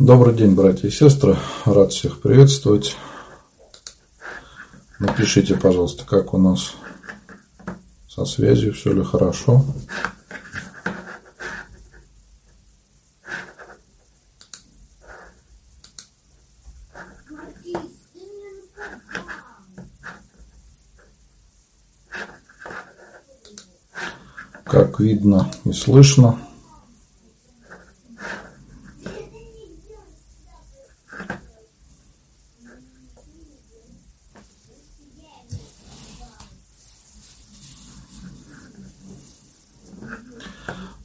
Добрый день, братья и сестры. Рад всех приветствовать. Напишите, пожалуйста, как у нас со связью, все ли хорошо. Как видно и слышно.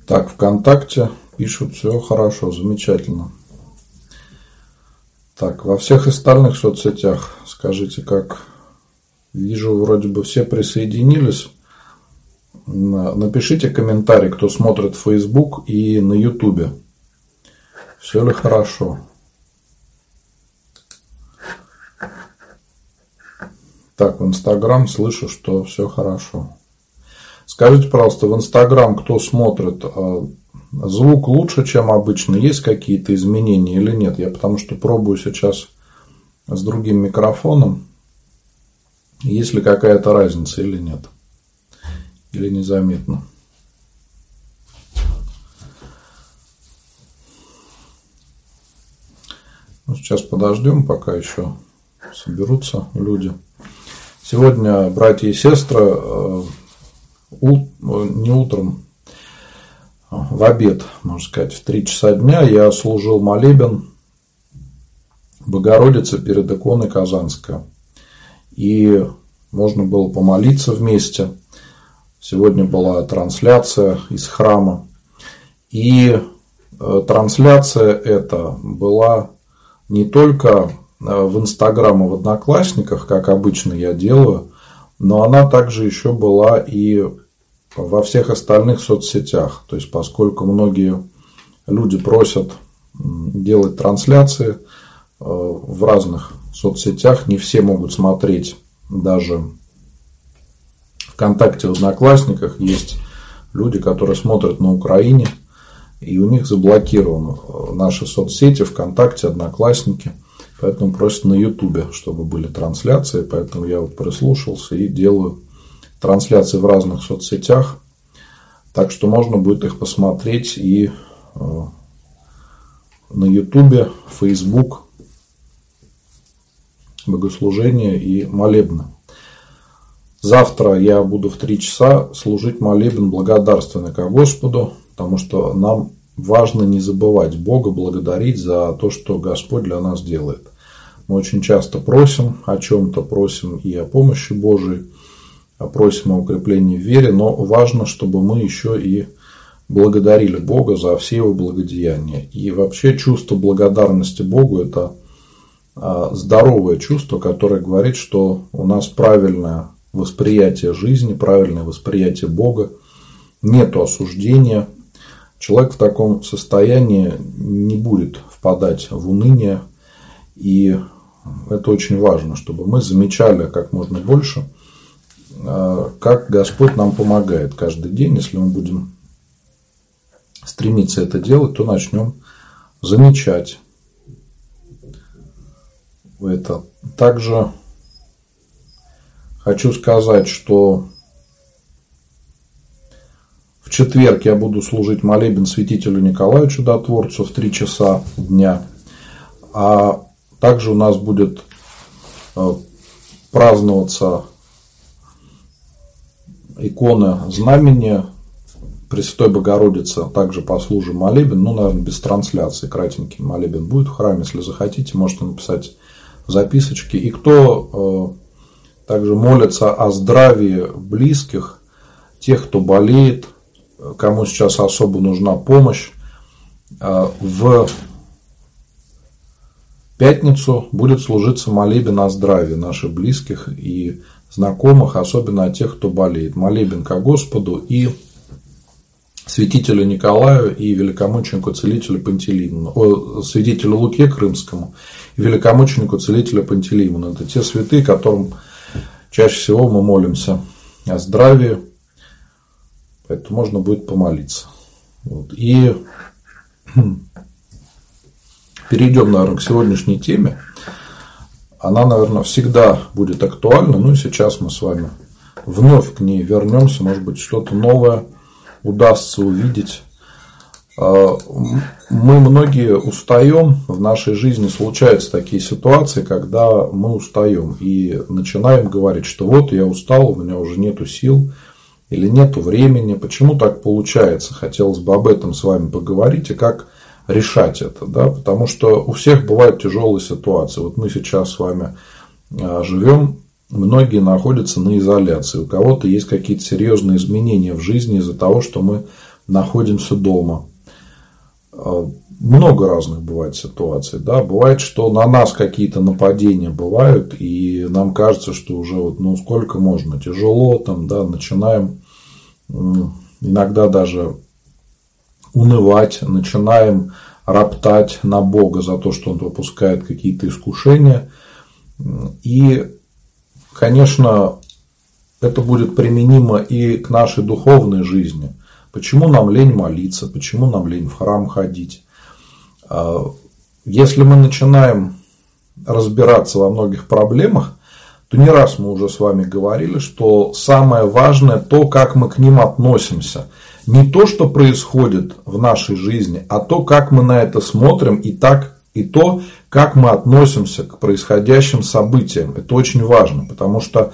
Так, ВКонтакте пишут, все хорошо, замечательно. Так, во всех остальных соцсетях скажите, как вижу, вроде бы все присоединились. Напишите комментарий, кто смотрит Facebook и на YouTube. Все ли хорошо? Так, в Инстаграм слышу, что все хорошо. Скажите, пожалуйста, в Инстаграм кто смотрит, а, звук лучше, чем обычно? Есть какие-то изменения или нет? Я потому что пробую сейчас с другим микрофоном. Есть ли какая-то разница или нет? Или незаметно? Ну, сейчас подождем, пока еще соберутся люди. Сегодня, братья и сестры, э, не утром, в обед, можно сказать, в 3 часа дня я служил молебен Богородицы перед иконой Казанская. И можно было помолиться вместе. Сегодня была трансляция из храма. И э, трансляция эта была не только э, в Инстаграм и в Одноклассниках, как обычно я делаю, но она также еще была и во всех остальных соцсетях. То есть, поскольку многие люди просят делать трансляции э, в разных соцсетях, не все могут смотреть даже ВКонтакте, в Одноклассниках. Есть люди, которые смотрят на Украине, и у них заблокированы э, наши соцсети, ВКонтакте, Одноклассники, поэтому просят на Ютубе, чтобы были трансляции, поэтому я вот прислушался и делаю трансляции в разных соцсетях. Так что можно будет их посмотреть и э, на Ютубе, Facebook, богослужение и молебны. Завтра я буду в три часа служить молебен благодарственный ко Господу, потому что нам важно не забывать Бога, благодарить за то, что Господь для нас делает. Мы очень часто просим о чем-то, просим и о помощи Божией, просим о укреплении в вере, но важно, чтобы мы еще и благодарили Бога за все его благодеяния. И вообще чувство благодарности Богу – это а, здоровое чувство, которое говорит, что у нас правильное восприятие жизни, правильное восприятие Бога, нет осуждения. Человек в таком состоянии не будет впадать в уныние. И это очень важно, чтобы мы замечали как можно больше – как Господь нам помогает каждый день. Если мы будем стремиться это делать, то начнем замечать это. Также хочу сказать, что в четверг я буду служить молебен святителю Николаю Чудотворцу в 3 часа дня. А также у нас будет э, праздноваться икона знамени Пресвятой Богородицы, а также послужим молебен, ну, наверное, без трансляции, кратенький молебен будет в храме, если захотите, можете написать записочки. И кто э, также молится о здравии близких, тех, кто болеет, кому сейчас особо нужна помощь, э, в пятницу будет служиться молебен о здравии наших близких и знакомых, особенно о тех, кто болеет. Молебен ко Господу и святителю Николаю и великомученику целителю Пантелеймону, о, святителю Луке Крымскому и великомученику целителю Пантелеймону. Это те святые, которым чаще всего мы молимся о здравии, поэтому можно будет помолиться. Вот. И перейдем, наверное, к сегодняшней теме. Она, наверное, всегда будет актуальна, ну и сейчас мы с вами вновь к ней вернемся, может быть, что-то новое удастся увидеть. А, мы многие устаем, в нашей жизни случаются такие ситуации, когда мы устаем и начинаем говорить, что вот я устал, у меня уже нету сил или нету времени. Почему так получается? Хотелось бы об этом с вами поговорить и как решать это, да, потому что у всех бывают тяжелые ситуации. Вот мы сейчас с вами а, живем многие находятся на изоляции, у кого-то есть какие-то серьезные изменения в жизни из-за того, что мы находимся дома. А, много разных бывает ситуаций. Да? Бывает, что на нас какие-то нападения бывают, и нам кажется, что уже вот, ну, сколько можно, тяжело, там, да, начинаем иногда даже унывать, начинаем роптать на Бога за то, что Он выпускает какие-то искушения. И конечно, это будет применимо и к нашей духовной жизни. Почему нам лень молиться, почему нам лень в храм ходить? А, если мы начинаем разбираться во многих проблемах, то не раз мы уже с вами говорили, что самое важное то, как мы к ним относимся. Не то, что происходит в нашей жизни, а то, как мы на это смотрим и так и то, как мы относимся к происходящим событиям. Это очень важно, потому что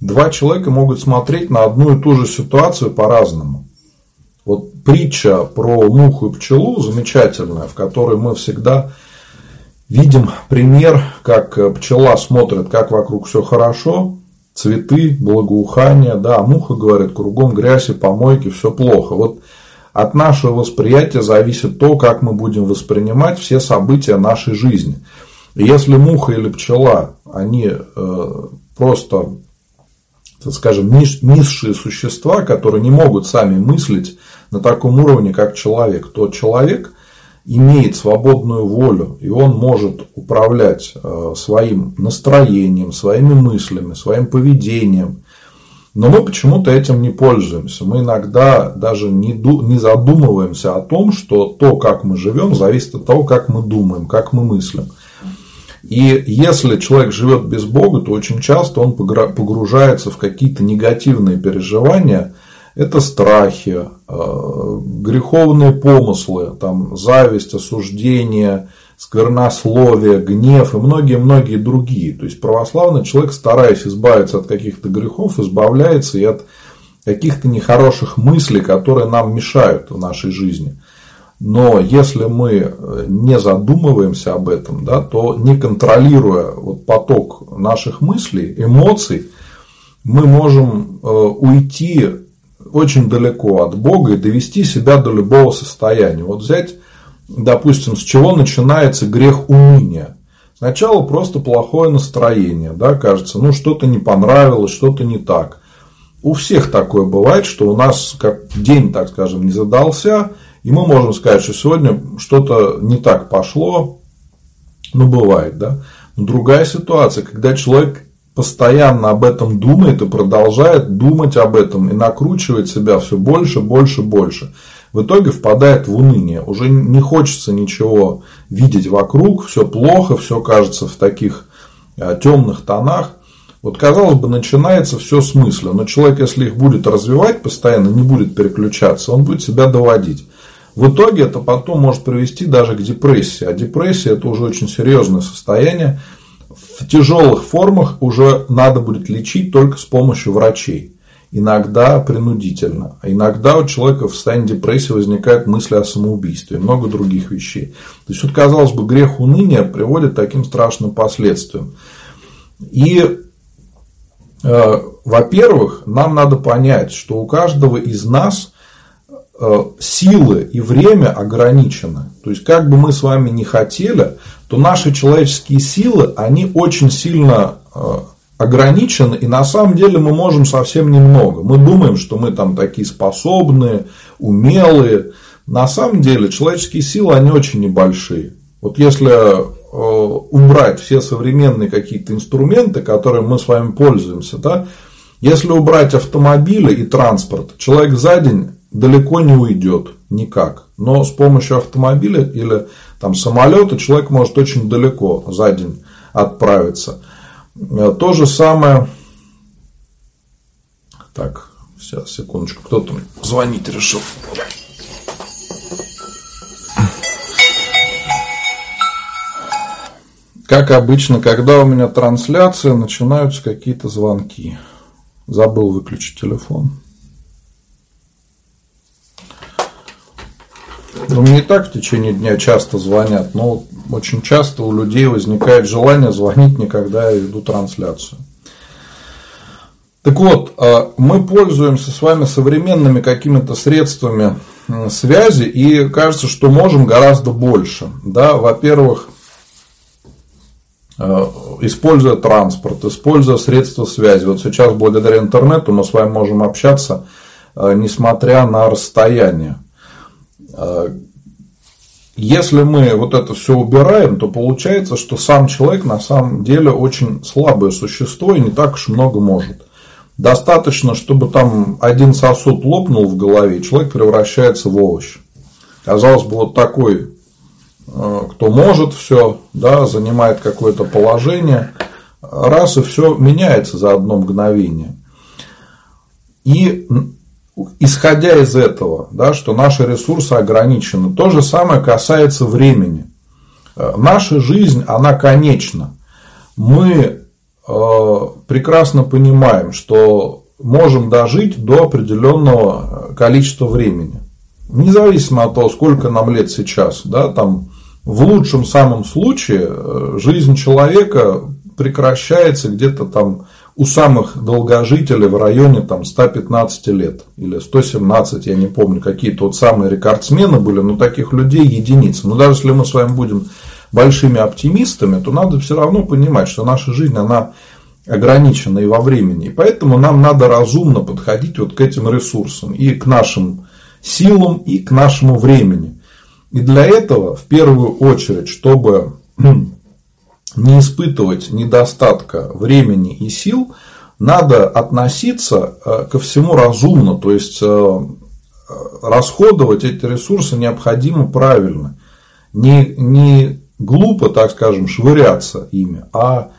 два человека могут смотреть на одну и ту же ситуацию по-разному. Вот притча про муху и пчелу замечательная, в которой мы всегда видим пример, как пчела смотрит, как вокруг все хорошо, цветы, благоухание, да, муха говорит, кругом грязь и помойки, все плохо. Вот от нашего восприятия зависит то, как мы будем воспринимать все события нашей жизни. И если муха или пчела, они э, просто, так скажем, низшие существа, которые не могут сами мыслить на таком уровне, как человек, то человек имеет свободную волю, и он может управлять э, своим настроением, своими мыслями, своим поведением, но мы почему-то этим не пользуемся. Мы иногда даже не, ду, не задумываемся о том, что то, как мы живем, зависит от того, как мы думаем, как мы мыслим. И если человек живет без Бога, то очень часто он погружается в какие-то негативные переживания. Это страхи, э, греховные помыслы, там, зависть, осуждение, сквернословие, гнев и многие-многие другие. То есть православный человек, стараясь избавиться от каких-то грехов, избавляется и от каких-то нехороших мыслей, которые нам мешают в нашей жизни. Но если мы э, не задумываемся об этом, да, то не контролируя вот поток наших мыслей, эмоций, мы можем э, уйти очень далеко от Бога и довести себя до любого состояния. Вот взять допустим, с чего начинается грех уныния. Сначала просто плохое настроение, да, кажется, ну что-то не понравилось, что-то не так. У всех такое бывает, что у нас как день, так скажем, не задался, и мы можем сказать, что сегодня что-то не так пошло, ну бывает, да. Но другая ситуация, когда человек постоянно об этом думает и продолжает думать об этом и накручивает себя все больше, больше, больше в итоге впадает в уныние. Уже не хочется ничего видеть вокруг, все плохо, все кажется в таких э, темных тонах. Вот, казалось бы, начинается все с мысли, но человек, если их будет развивать постоянно, не будет переключаться, он будет себя доводить. В итоге это потом может привести даже к депрессии. А депрессия это уже очень серьезное состояние. В тяжелых формах уже надо будет лечить только с помощью врачей иногда принудительно. Иногда у человека в состоянии депрессии возникают мысли о самоубийстве и много других вещей. То есть, вот, казалось бы, грех уныния приводит к таким страшным последствиям. И, э, во-первых, нам надо понять, что у каждого из нас силы и время ограничены. То есть, как бы мы с вами не хотели, то наши человеческие силы, они очень сильно э, ограничен, и на самом деле мы можем совсем немного. Мы думаем, что мы там такие способные, умелые. На самом деле человеческие силы, они очень небольшие. Вот если э, убрать все современные какие-то инструменты, которыми мы с вами пользуемся, да, если убрать автомобили и транспорт, человек за день далеко не уйдет никак. Но с помощью автомобиля или там, самолета человек может очень далеко за день отправиться. Э, то же самое... Так, сейчас, секундочку, кто-то звонить решил. Как обычно, когда у меня трансляция, начинаются какие-то звонки. Забыл выключить телефон. Ну, не так в течение дня часто звонят, но очень часто у людей возникает желание звонить мне, когда я веду трансляцию. Так вот, а, мы пользуемся с вами современными какими-то средствами связи и кажется, что можем гораздо больше. Да, во-первых, Э, используя транспорт, используя средства связи. Вот сейчас благодаря интернету мы с вами можем общаться, э, несмотря на расстояние. Если мы вот это все убираем, то получается, что сам человек на самом деле очень слабое существо и не так уж много может. Достаточно, чтобы там один сосуд лопнул в голове, и человек превращается в овощ. Казалось бы, вот такой Э, кто может все, да, занимает какое-то положение, раз и все меняется за одно мгновение. И исходя из этого, да, что наши ресурсы ограничены, то же самое касается времени. Э, наша жизнь, она конечна. Мы э, прекрасно понимаем, что можем дожить до определенного количества времени. Независимо от того, сколько нам лет сейчас, да, там в лучшем самом случае э, жизнь человека прекращается где-то там у самых долгожителей в районе там, 115 лет или 117, я не помню, какие-то вот самые рекордсмены были, но таких людей единицы. Но даже если мы с вами будем большими оптимистами, то надо все равно понимать, что наша жизнь, она ограничена и во времени. И поэтому нам надо разумно подходить вот к этим ресурсам и к нашим силам, и к нашему времени. И для этого, в первую очередь, чтобы не испытывать недостатка времени и сил, надо относиться э, ко всему разумно, то есть э, расходовать эти ресурсы необходимо правильно. Не, не глупо, так скажем, швыряться ими, а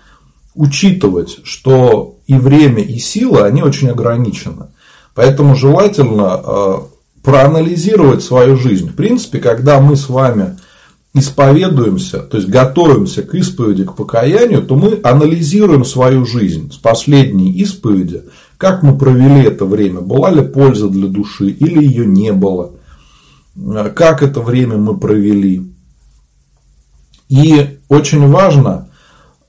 учитывать, что и время, и сила, они очень ограничены. Поэтому желательно э, проанализировать свою жизнь. В принципе, когда мы с вами исповедуемся, то есть готовимся к исповеди, к покаянию, то мы анализируем свою жизнь с последней исповеди, как мы провели это время, была ли польза для души или ее не было, как это время мы провели. И очень важно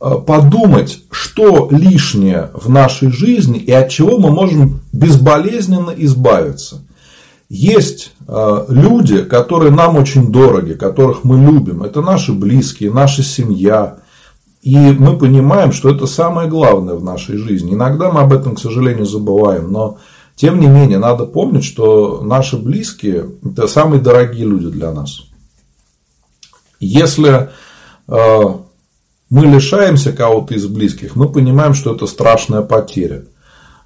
э, подумать, что лишнее в нашей жизни и от чего мы можем безболезненно избавиться. Есть э, люди, которые нам очень дороги, которых мы любим. Это наши близкие, наша семья. И мы понимаем, что это самое главное в нашей жизни. Иногда мы об этом, к сожалению, забываем. Но, тем не менее, надо помнить, что наши близкие – это самые дорогие люди для нас. Если э, мы лишаемся кого-то из близких, мы понимаем, что это страшная потеря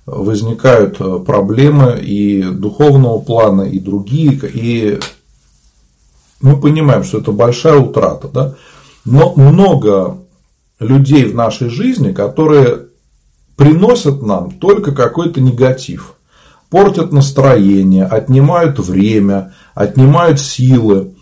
возникают э, проблемы и духовного плана, и другие, и мы понимаем, что это большая утрата, да? но много людей в нашей жизни, которые приносят нам только какой-то негатив, портят настроение, отнимают время, отнимают силы.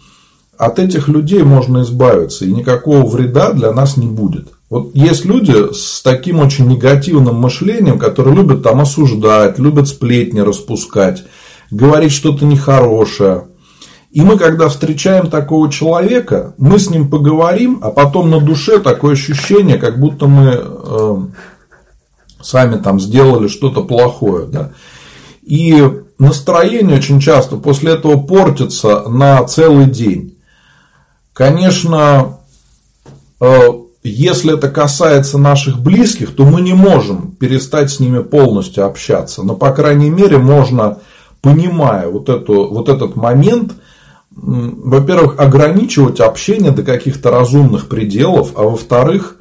От этих людей можно избавиться, и никакого вреда для нас не будет. Вот есть люди с таким очень негативным мышлением, которые любят там осуждать, любят сплетни распускать, говорить что-то нехорошее. И мы, когда встречаем такого человека, мы с ним поговорим, а потом на душе такое ощущение, как будто мы э, сами там сделали что-то плохое. Да? И настроение очень часто после этого портится на целый день. Конечно, э, если это касается наших близких, то мы не можем перестать с ними полностью общаться. Но, по крайней мере, можно, понимая вот, эту, вот этот момент, во-первых, ограничивать общение до каких-то разумных пределов, а во-вторых,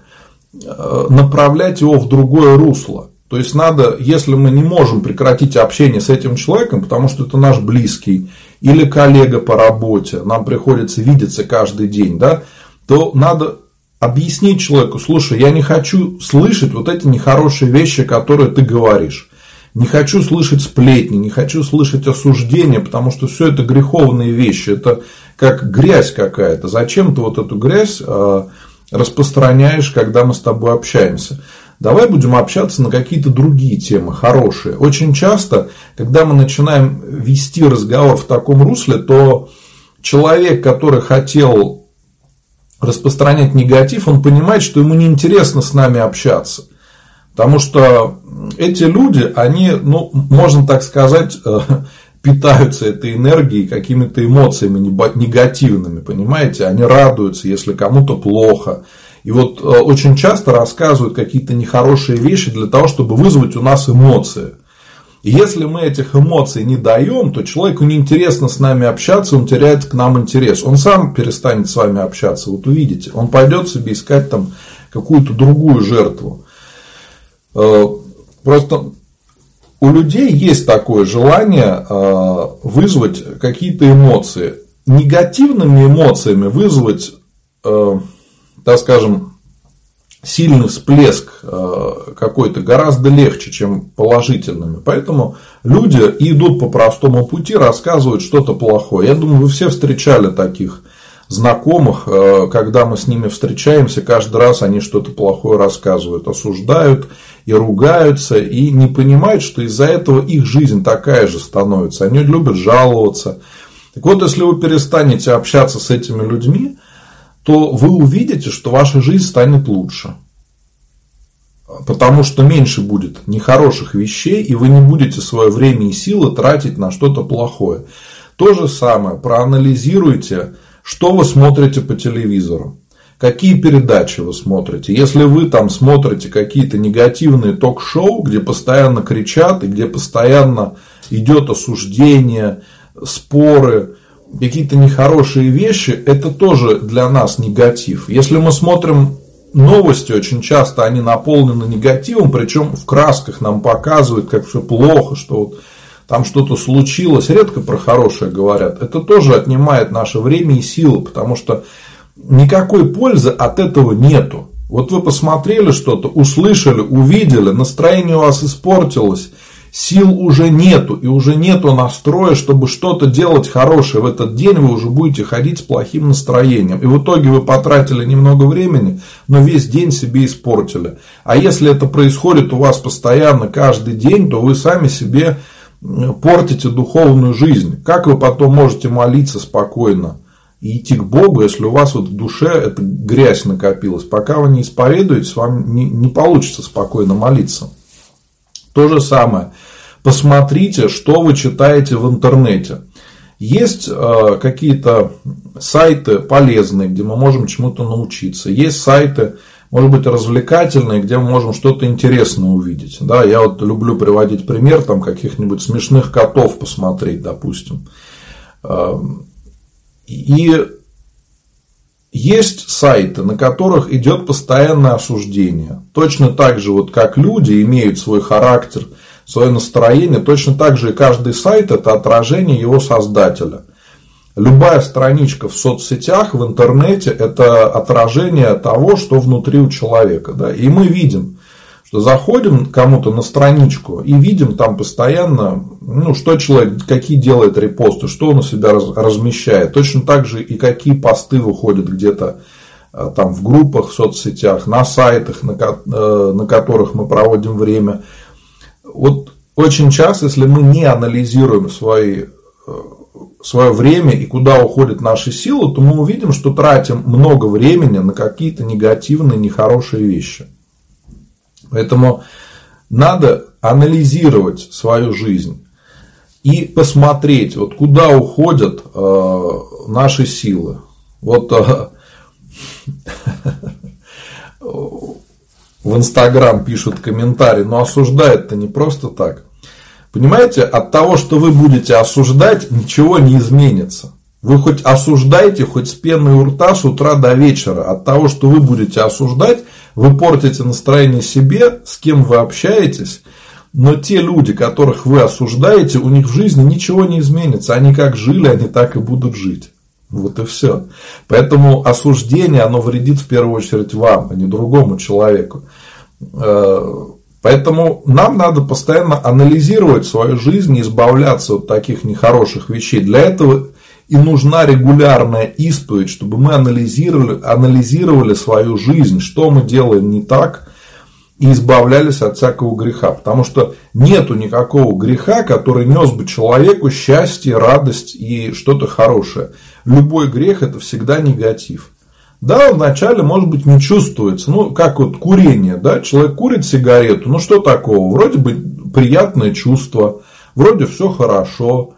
э, направлять его в другое русло. То есть надо, если мы не можем прекратить общение с этим человеком, потому что это наш близкий, или коллега по работе, нам приходится видеться каждый день, да, то надо объяснить человеку, слушай, я не хочу слышать вот эти нехорошие вещи, которые ты говоришь. Не хочу слышать сплетни, не хочу слышать осуждения, потому что все это греховные вещи, это как грязь какая-то. Зачем ты вот эту грязь а, распространяешь, когда мы с тобой общаемся? Давай будем общаться на какие-то другие темы, хорошие. Очень часто, когда мы начинаем вести разговор в таком русле, то человек, который хотел распространять негатив, он понимает, что ему неинтересно с нами общаться. Потому что эти люди, они, ну, можно так сказать, э, питаются этой энергией, какими-то эмоциями негативными, понимаете? Они радуются, если кому-то плохо, и вот э, очень часто рассказывают какие-то нехорошие вещи для того, чтобы вызвать у нас эмоции. Если мы этих эмоций не даем, то человеку неинтересно с нами общаться, он теряет к нам интерес. Он сам перестанет с вами общаться, вот увидите. Он пойдет себе искать там какую-то другую жертву. Э, просто у людей есть такое желание э, вызвать какие-то эмоции. Негативными эмоциями вызвать так скажем, сильный всплеск э, какой-то гораздо легче, чем положительными. Поэтому люди идут по простому пути, рассказывают что-то плохое. Я думаю, вы все встречали таких знакомых, э, когда мы с ними встречаемся, каждый раз они что-то плохое рассказывают, осуждают и ругаются, и не понимают, что из-за этого их жизнь такая же становится. Они любят жаловаться. Так вот, если вы перестанете общаться с этими людьми, то вы увидите, что ваша жизнь станет лучше. Потому что меньше будет нехороших вещей, и вы не будете свое время и силы тратить на что-то плохое. То же самое, проанализируйте, что вы смотрите по телевизору. Какие передачи вы смотрите? Если вы там смотрите какие-то негативные ток-шоу, где постоянно кричат и где постоянно идет осуждение, споры, какие-то нехорошие вещи, это тоже для нас негатив. Если мы смотрим новости, очень часто они наполнены негативом, причем в красках нам показывают, как все плохо, что вот там что-то случилось, редко про хорошее говорят. Это тоже отнимает наше время и силы, потому что никакой пользы от этого нету. Вот вы посмотрели что-то, услышали, увидели, настроение у вас испортилось, сил уже нету, и уже нету настроя, чтобы что-то делать хорошее в этот день, вы уже будете ходить с плохим настроением. И в итоге вы потратили немного времени, но весь день себе испортили. А если это происходит у вас постоянно каждый день, то вы сами себе портите духовную жизнь. Как вы потом можете молиться спокойно? и идти к Богу, если у вас вот в душе эта грязь накопилась. Пока вы не исповедуетесь, вам не, не получится спокойно молиться. То же самое. Посмотрите, что вы читаете в интернете. Есть э, какие-то сайты полезные, где мы можем чему-то научиться. Есть сайты, может быть, развлекательные, где мы можем что-то интересное увидеть. Да, я вот люблю приводить пример там каких-нибудь смешных котов посмотреть, допустим. Эм, и есть сайты, на которых идет постоянное осуждение. Точно так же, вот как люди имеют свой характер, свое настроение, точно так же и каждый сайт – это отражение его создателя. Любая страничка в соцсетях, в интернете – это отражение того, что внутри у человека. Да? И мы видим, что заходим кому-то на страничку и видим там постоянно, ну, что человек, какие делает репосты, что он у себя размещает. Точно так же и какие посты выходят где-то э, там в группах, в соцсетях, на сайтах, на, э, на которых мы проводим время. Вот очень часто, если мы не анализируем свои э, свое время и куда уходят наши силы, то мы увидим, что тратим много времени на какие-то негативные, нехорошие вещи. Поэтому надо анализировать свою жизнь и посмотреть, вот куда уходят э, наши силы. Вот э, в Инстаграм пишут комментарии, но осуждают-то не просто так. Понимаете, от того, что вы будете осуждать, ничего не изменится. Вы хоть осуждаете, хоть с пеной у рта с утра до вечера. От того, что вы будете осуждать, вы портите настроение себе, с кем вы общаетесь, Но те люди, которых вы осуждаете, у них в жизни ничего не изменится. Они как жили, они так и будут жить. Вот и все. Поэтому осуждение, оно вредит в первую очередь вам, а не другому человеку. Э, поэтому нам надо постоянно анализировать свою жизнь и избавляться от таких нехороших вещей. Для этого и нужна регулярная исповедь, чтобы мы анализировали, анализировали свою жизнь, что мы делаем не так, и избавлялись от всякого греха. Потому что нету никакого греха, который нес бы человеку счастье, радость и что-то хорошее. Любой грех это всегда негатив. Да, вначале, может быть, не чувствуется. Ну, как вот курение, да, человек курит сигарету, ну что такого? Вроде бы приятное чувство, вроде все хорошо.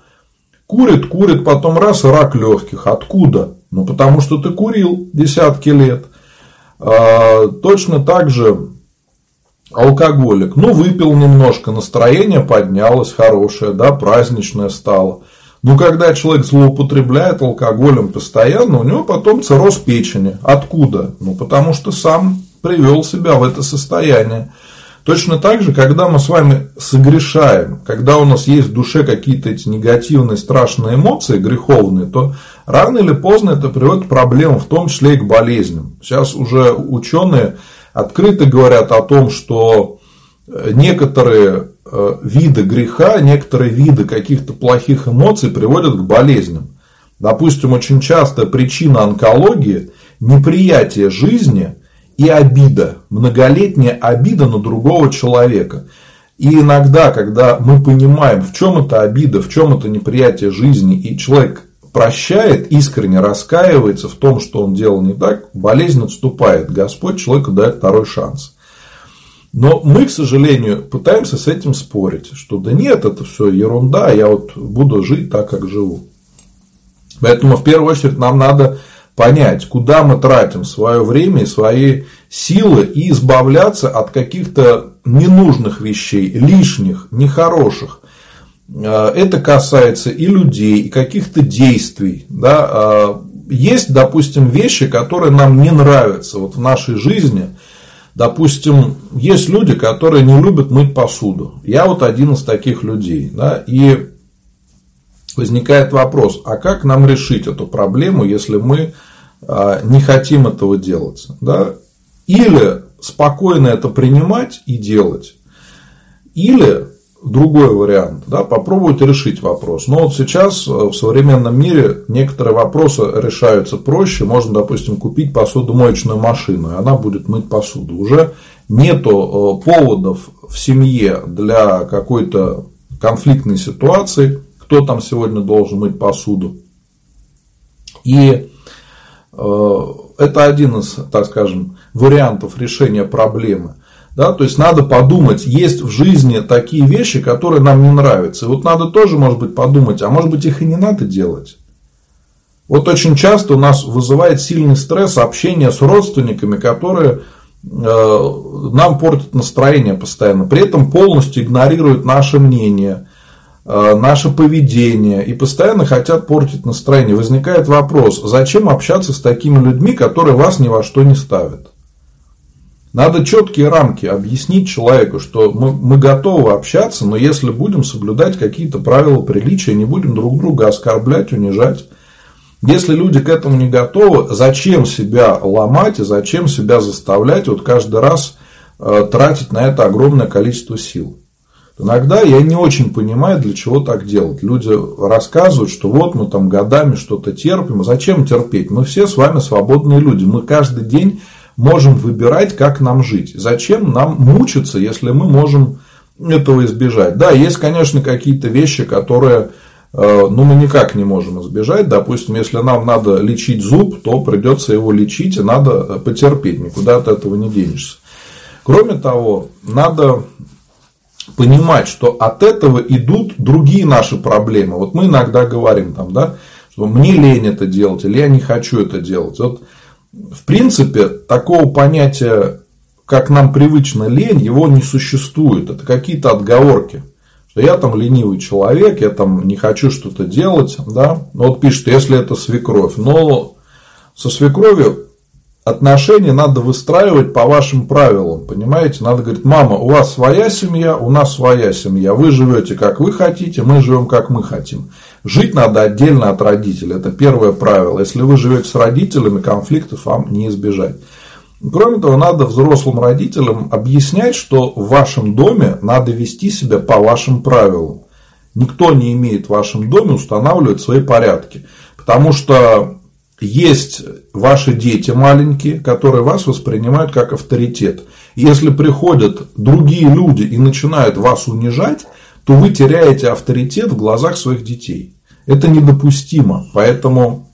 Курит, курит, потом раз рак легких. Откуда? Ну, потому что ты курил десятки лет. А, точно так же алкоголик. Ну, выпил немножко, настроение поднялось хорошее, да, праздничное стало. Но когда человек злоупотребляет алкоголем постоянно, у него потом цирроз печени. Откуда? Ну, потому что сам привел себя в это состояние. Точно так же, когда мы с вами согрешаем, когда у нас есть в душе какие-то эти негативные, страшные эмоции, греховные, то рано или поздно это приводит к проблемам, в том числе и к болезням. Сейчас уже ученые открыто говорят о том, что э, некоторые э, виды греха, некоторые виды каких-то плохих эмоций приводят к болезням. Допустим, очень часто причина онкологии – неприятие жизни и обида, многолетняя обида на другого человека. И иногда, когда мы понимаем, в чем это обида, в чем это неприятие жизни, и человек прощает, искренне раскаивается в том, что он делал не так, болезнь отступает. Господь человеку дает второй шанс. Но мы, к сожалению, пытаемся с этим спорить, что да нет, это все ерунда, я вот буду жить так, как живу. Поэтому в первую очередь нам надо понять, куда мы тратим свое время и свои силы и избавляться от каких-то ненужных вещей, лишних, нехороших. Э, это касается и людей, и каких-то действий. Да? А, есть, допустим, вещи, которые нам не нравятся вот в нашей жизни. Допустим, есть люди, которые не любят мыть посуду. Я вот один из таких людей. Да? И возникает вопрос, а как нам решить эту проблему, если мы а, не хотим этого делать? Да? Или спокойно это принимать и делать, или другой вариант, да, попробовать решить вопрос. Но вот сейчас э, в современном мире некоторые вопросы решаются проще. Можно, допустим, купить посудомоечную машину, и она будет мыть посуду. Уже нету э, поводов в семье для какой-то конфликтной ситуации, кто там сегодня должен мыть посуду. И э, это один из, так скажем, вариантов решения проблемы. Да, то есть надо подумать, есть в жизни такие вещи, которые нам не нравятся. И вот надо тоже, может быть, подумать, а может быть их и не надо делать. Вот очень часто у нас вызывает сильный стресс общение с родственниками, которые э, нам портят настроение постоянно. При этом полностью игнорируют наше мнение, наше поведение и постоянно хотят портить настроение. Возникает вопрос, зачем общаться с такими людьми, которые вас ни во что не ставят? Надо четкие рамки объяснить человеку, что мы, мы готовы общаться, но если будем соблюдать какие-то правила приличия, не будем друг друга оскорблять, унижать. Если люди к этому не готовы, зачем себя ломать и зачем себя заставлять вот каждый раз э, тратить на это огромное количество сил? Иногда я не очень понимаю, для чего так делать. Люди рассказывают, что вот мы там годами что-то терпим. Зачем терпеть? Мы все с вами свободные люди. Мы каждый день можем выбирать, как нам жить. Зачем нам мучиться, если мы можем этого избежать? Да, есть, конечно, какие-то вещи, которые э, ну, мы никак не можем избежать. Допустим, если нам надо лечить зуб, то придется его лечить, и надо потерпеть, никуда от этого не денешься. Кроме того, надо понимать, что от этого идут другие наши проблемы. Вот мы иногда говорим, там, да, что мне лень это делать, или я не хочу это делать. Вот в принципе, такого понятия, как нам привычно лень, его не существует. Это какие-то отговорки. Что я там ленивый человек, я там не хочу что-то делать. Да? Ну, вот пишет, если это свекровь. Но со свекровью отношения надо выстраивать по вашим правилам, понимаете? Надо говорить, мама, у вас своя семья, у нас своя семья, вы живете как вы хотите, мы живем как мы хотим. Жить надо отдельно от родителей, это первое правило. Если вы живете с родителями, конфликтов вам не избежать. Кроме того, надо взрослым родителям объяснять, что в вашем доме надо вести себя по вашим правилам. Никто не имеет в вашем доме устанавливать свои порядки. Потому что есть ваши дети маленькие, которые вас воспринимают как авторитет. Если приходят другие люди и начинают вас унижать, то вы теряете авторитет в глазах своих детей. Это недопустимо. Поэтому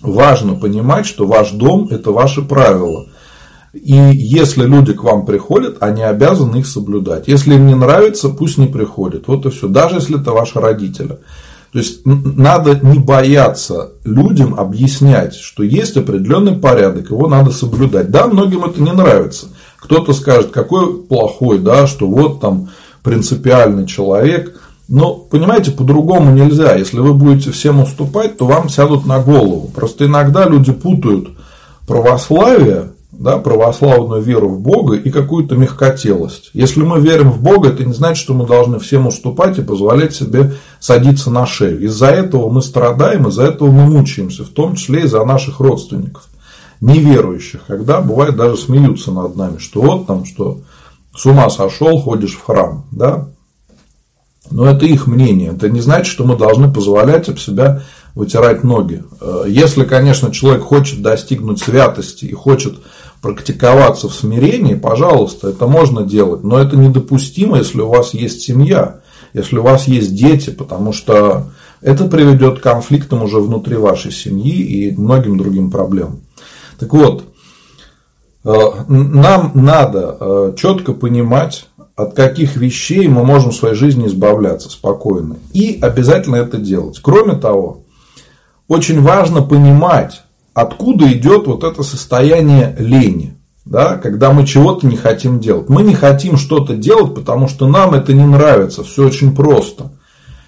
важно понимать, что ваш дом – это ваши правила. И если люди к вам приходят, они обязаны их соблюдать. Если им не нравится, пусть не приходят. Вот и все. Даже если это ваши родители. То есть надо не бояться людям объяснять, что есть определенный порядок, его надо соблюдать. Да, многим это не нравится. Кто-то скажет, какой плохой, да, что вот там принципиальный человек. Но, понимаете, по-другому нельзя. Если вы будете всем уступать, то вам сядут на голову. Просто иногда люди путают православие да, православную веру в Бога и какую-то мягкотелость. Если мы верим в Бога, это не значит, что мы должны всем уступать и позволять себе садиться на шею. Из-за этого мы страдаем, из-за этого мы мучаемся, в том числе и за наших родственников, неверующих, когда бывает даже смеются над нами, что вот там, что с ума сошел, ходишь в храм, да, но это их мнение. Это не значит, что мы должны позволять об себя вытирать ноги. Э, если, конечно, человек хочет достигнуть святости и хочет практиковаться в смирении, пожалуйста, это можно делать, но это недопустимо, если у вас есть семья, если у вас есть дети, потому что это приведет к конфликтам уже внутри вашей семьи и многим другим проблемам. Так вот, э, нам надо э, четко понимать, от каких вещей мы можем в своей жизни избавляться спокойно. И обязательно это делать. Кроме того, очень важно понимать, откуда идет вот это состояние лени. Да, когда мы чего-то не хотим делать. Мы не хотим что-то делать, потому что нам это не нравится. Все очень просто.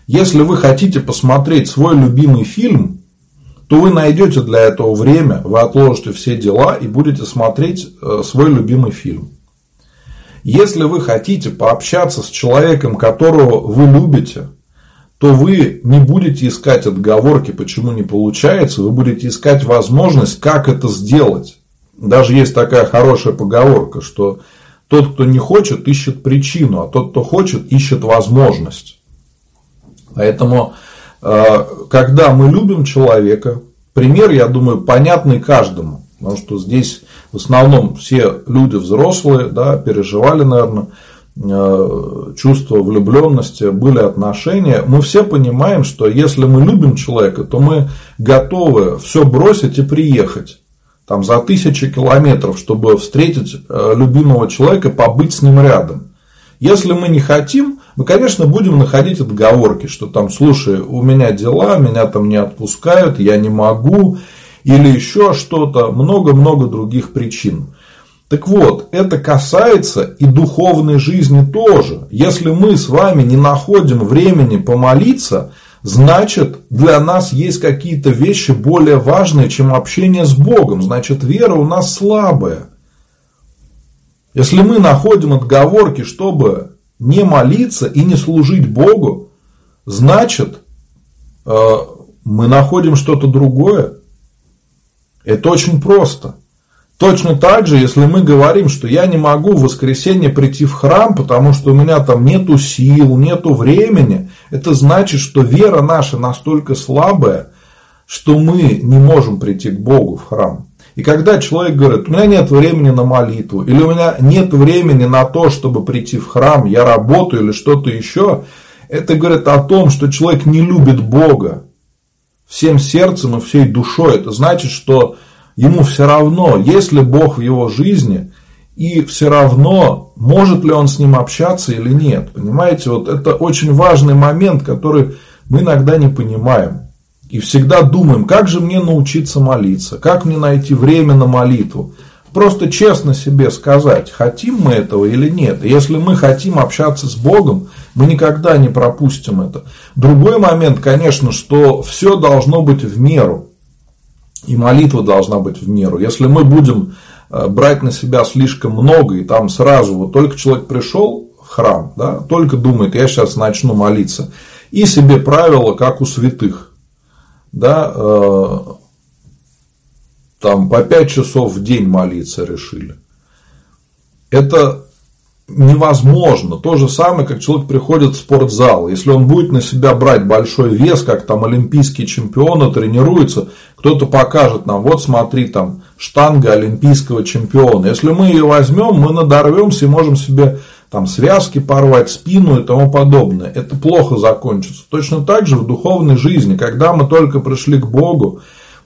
Если вы хотите посмотреть свой любимый фильм, то вы найдете для этого время, вы отложите все дела и будете смотреть э, свой любимый фильм. Если вы хотите пообщаться с человеком, которого вы любите, то вы не будете искать отговорки, почему не получается, вы будете искать возможность, как это сделать. Даже есть такая хорошая поговорка, что тот, кто не хочет, ищет причину, а тот, кто хочет, ищет возможность. Поэтому, э, когда мы любим человека, пример, я думаю, понятный каждому, потому что здесь в основном все люди взрослые, да, переживали, наверное, чувство влюбленности, были отношения, мы все понимаем, что если мы любим человека, то мы готовы все бросить и приехать там, за тысячи километров, чтобы встретить э, любимого человека, побыть с ним рядом. Если мы не хотим, мы, конечно, будем находить отговорки, что там, слушай, у меня дела, меня там не отпускают, я не могу, или еще что-то, много-много других причин. Так вот, это касается и духовной жизни тоже. Если мы с вами не находим времени помолиться, значит для нас есть какие-то вещи более важные, чем общение с Богом. Значит, вера у нас слабая. Если мы находим отговорки, чтобы не молиться и не служить Богу, значит, э, мы находим что-то другое. Это очень просто. Точно так же, если мы говорим, что я не могу в воскресенье прийти в храм, потому что у меня там нету сил, нету времени, это значит, что вера наша настолько слабая, что мы не можем прийти к Богу в храм. И когда человек говорит, у меня нет времени на молитву, или у меня нет времени на то, чтобы прийти в храм, я работаю или что-то еще, это говорит о том, что человек не любит Бога всем сердцем и всей душой. Это значит, что Ему все равно, есть ли Бог в его жизни, и все равно, может ли он с ним общаться или нет. Понимаете, вот это очень важный момент, который мы иногда не понимаем. И всегда думаем, как же мне научиться молиться, как мне найти время на молитву. Просто честно себе сказать, хотим мы этого или нет. Если мы хотим общаться с Богом, мы никогда не пропустим это. Другой момент, конечно, что все должно быть в меру. И молитва должна быть в меру. Если мы будем э, брать на себя слишком много, и там сразу, вот только человек пришел в храм, да, только думает, я сейчас начну молиться, и себе правила, как у святых, да, э, там по 5 часов в день молиться решили. Это невозможно. То же самое, как человек приходит в спортзал. Если он будет на себя брать большой вес, как там олимпийские чемпионы тренируются, кто-то покажет нам, вот смотри, там штанга олимпийского чемпиона. Если мы ее возьмем, мы надорвемся и можем себе там связки порвать, спину и тому подобное. Это плохо закончится. Точно так же в духовной жизни, когда мы только пришли к Богу,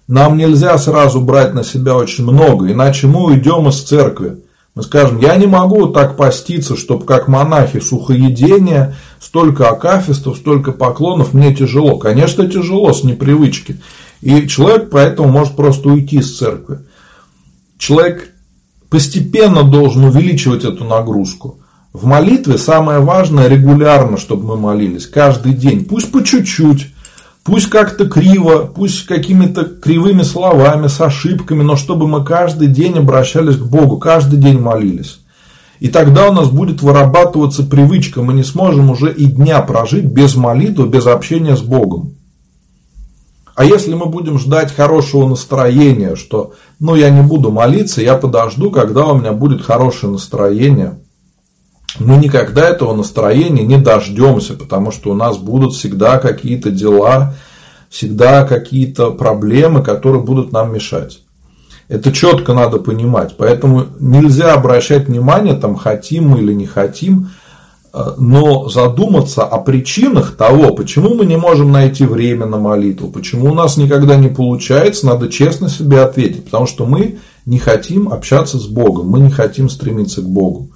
нам нельзя сразу брать на себя очень много, иначе мы уйдем из церкви. Мы скажем, я не могу так поститься, чтобы как монахи сухоедение, столько акафистов, столько поклонов, мне тяжело. Конечно, тяжело с непривычки. И человек поэтому может просто уйти из церкви. Человек постепенно должен увеличивать эту нагрузку. В молитве самое важное регулярно, чтобы мы молились, каждый день. Пусть по чуть-чуть, Пусть как-то криво, пусть какими-то кривыми словами, с ошибками, но чтобы мы каждый день обращались к Богу, каждый день молились. И тогда у нас будет вырабатываться привычка, мы не сможем уже и дня прожить без молитвы, без общения с Богом. А если мы будем ждать хорошего настроения, что ну я не буду молиться, я подожду, когда у меня будет хорошее настроение, мы никогда этого настроения не дождемся, потому что у нас будут всегда какие-то дела, всегда какие-то проблемы, которые будут нам мешать. Это четко надо понимать. Поэтому нельзя обращать внимание, там, хотим мы или не хотим, э, но задуматься о причинах того, почему мы не можем найти время на молитву, почему у нас никогда не получается, надо честно себе ответить. Потому что мы не хотим общаться с Богом, мы не хотим стремиться к Богу.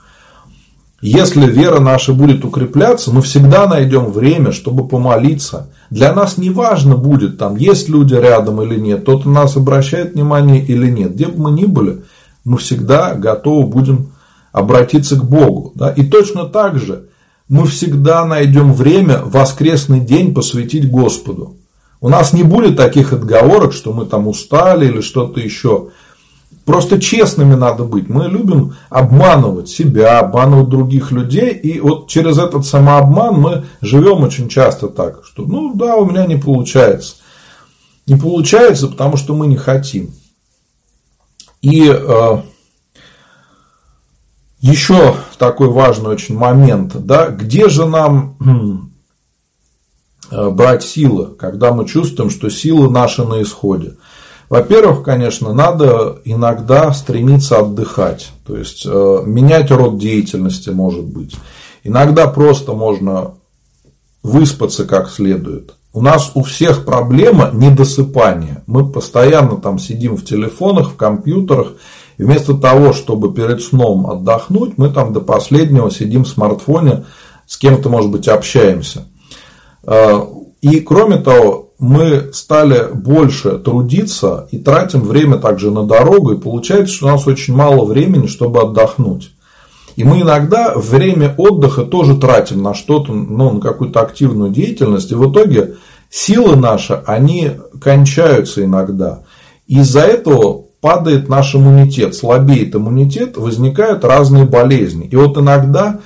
Если вера наша будет укрепляться, мы всегда найдем время, чтобы помолиться. Для нас не важно будет, там есть люди рядом или нет, тот на нас обращает внимание или нет. Где бы мы ни были, мы всегда готовы будем обратиться к Богу. Да? И точно так же мы всегда найдем время воскресный день посвятить Господу. У нас не будет таких отговорок, что мы там устали или что-то еще. Просто честными надо быть. Мы любим обманывать себя, обманывать других людей. И вот через этот самообман мы живем очень часто так, что ну да, у меня не получается. Не получается, потому что мы не хотим. И э, еще такой важный очень момент, да, где же нам э, брать силы, когда мы чувствуем, что силы наши на исходе. Во-первых, конечно, надо иногда стремиться отдыхать, то есть э, менять род деятельности может быть. Иногда просто можно выспаться как следует. У нас у всех проблема недосыпания. Мы постоянно там сидим в телефонах, в компьютерах. И вместо того, чтобы перед сном отдохнуть, мы там до последнего сидим в смартфоне, с кем-то, может быть, общаемся. Э, и кроме того, мы стали больше трудиться и тратим время также на дорогу, и получается, что у нас очень мало времени, чтобы отдохнуть. И мы иногда время отдыха тоже тратим на что-то, ну, на какую-то активную деятельность, и в итоге силы наши, они кончаются иногда. Из-за этого падает наш иммунитет, слабеет иммунитет, возникают разные болезни. И вот иногда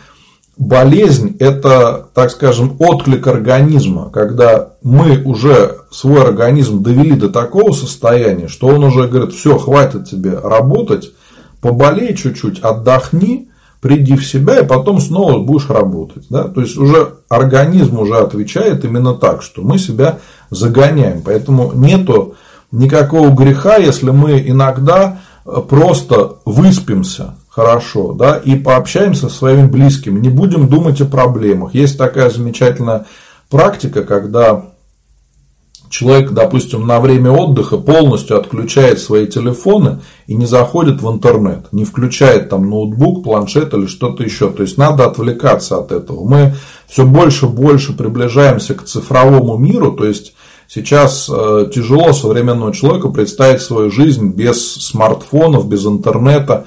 болезнь – это, так скажем, отклик организма, когда мы уже свой организм довели до такого состояния, что он уже говорит, все, хватит тебе работать, поболей чуть-чуть, отдохни, приди в себя, и потом снова будешь работать. Да? То есть, уже организм уже отвечает именно так, что мы себя загоняем. Поэтому нету никакого греха, если мы иногда просто выспимся хорошо, да, и пообщаемся со своими близкими, не будем думать о проблемах. Есть такая замечательная практика, когда человек, допустим, на время отдыха полностью отключает свои телефоны и не заходит в интернет, не включает там ноутбук, планшет или что-то еще. То есть надо отвлекаться от этого. Мы все больше и больше приближаемся к цифровому миру, то есть Сейчас э, тяжело современному человеку представить свою жизнь без смартфонов, без интернета.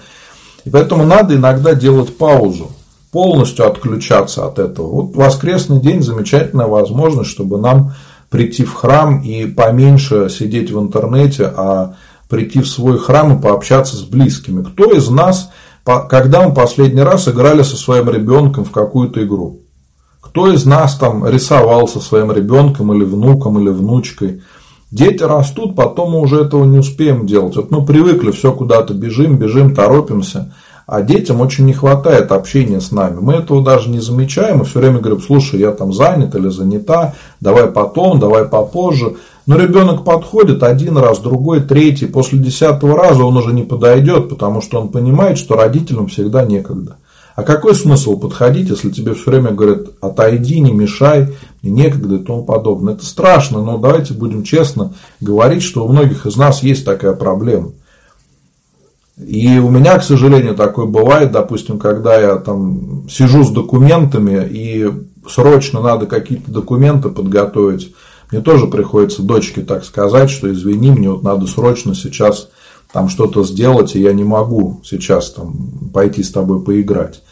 И поэтому надо иногда делать паузу, полностью отключаться от этого. Вот воскресный день замечательная возможность, чтобы нам прийти в храм и поменьше сидеть в интернете, а прийти в свой храм и пообщаться с близкими. Кто из нас, когда мы последний раз играли со своим ребенком в какую-то игру? Кто из нас там рисовал со своим ребенком или внуком или внучкой? Дети растут, потом мы уже этого не успеем делать. Вот мы привыкли, все куда-то бежим, бежим, торопимся. А детям очень не хватает общения с нами. Мы этого даже не замечаем и все время говорим, слушай, я там занят или занята, давай потом, давай попозже. Но ребенок подходит один раз, другой, третий. После десятого раза он уже не подойдет, потому что он понимает, что родителям всегда некогда. А какой смысл подходить, если тебе все время говорят, отойди, не мешай, мне некогда и тому подобное. Это страшно, но давайте будем честно говорить, что у многих из нас есть такая проблема. И у меня, к сожалению, такое бывает, допустим, когда я там сижу с документами и срочно надо какие-то документы подготовить, мне тоже приходится дочке так сказать, что извини, мне вот надо срочно сейчас там что-то сделать, и я не могу сейчас там пойти с тобой поиграть.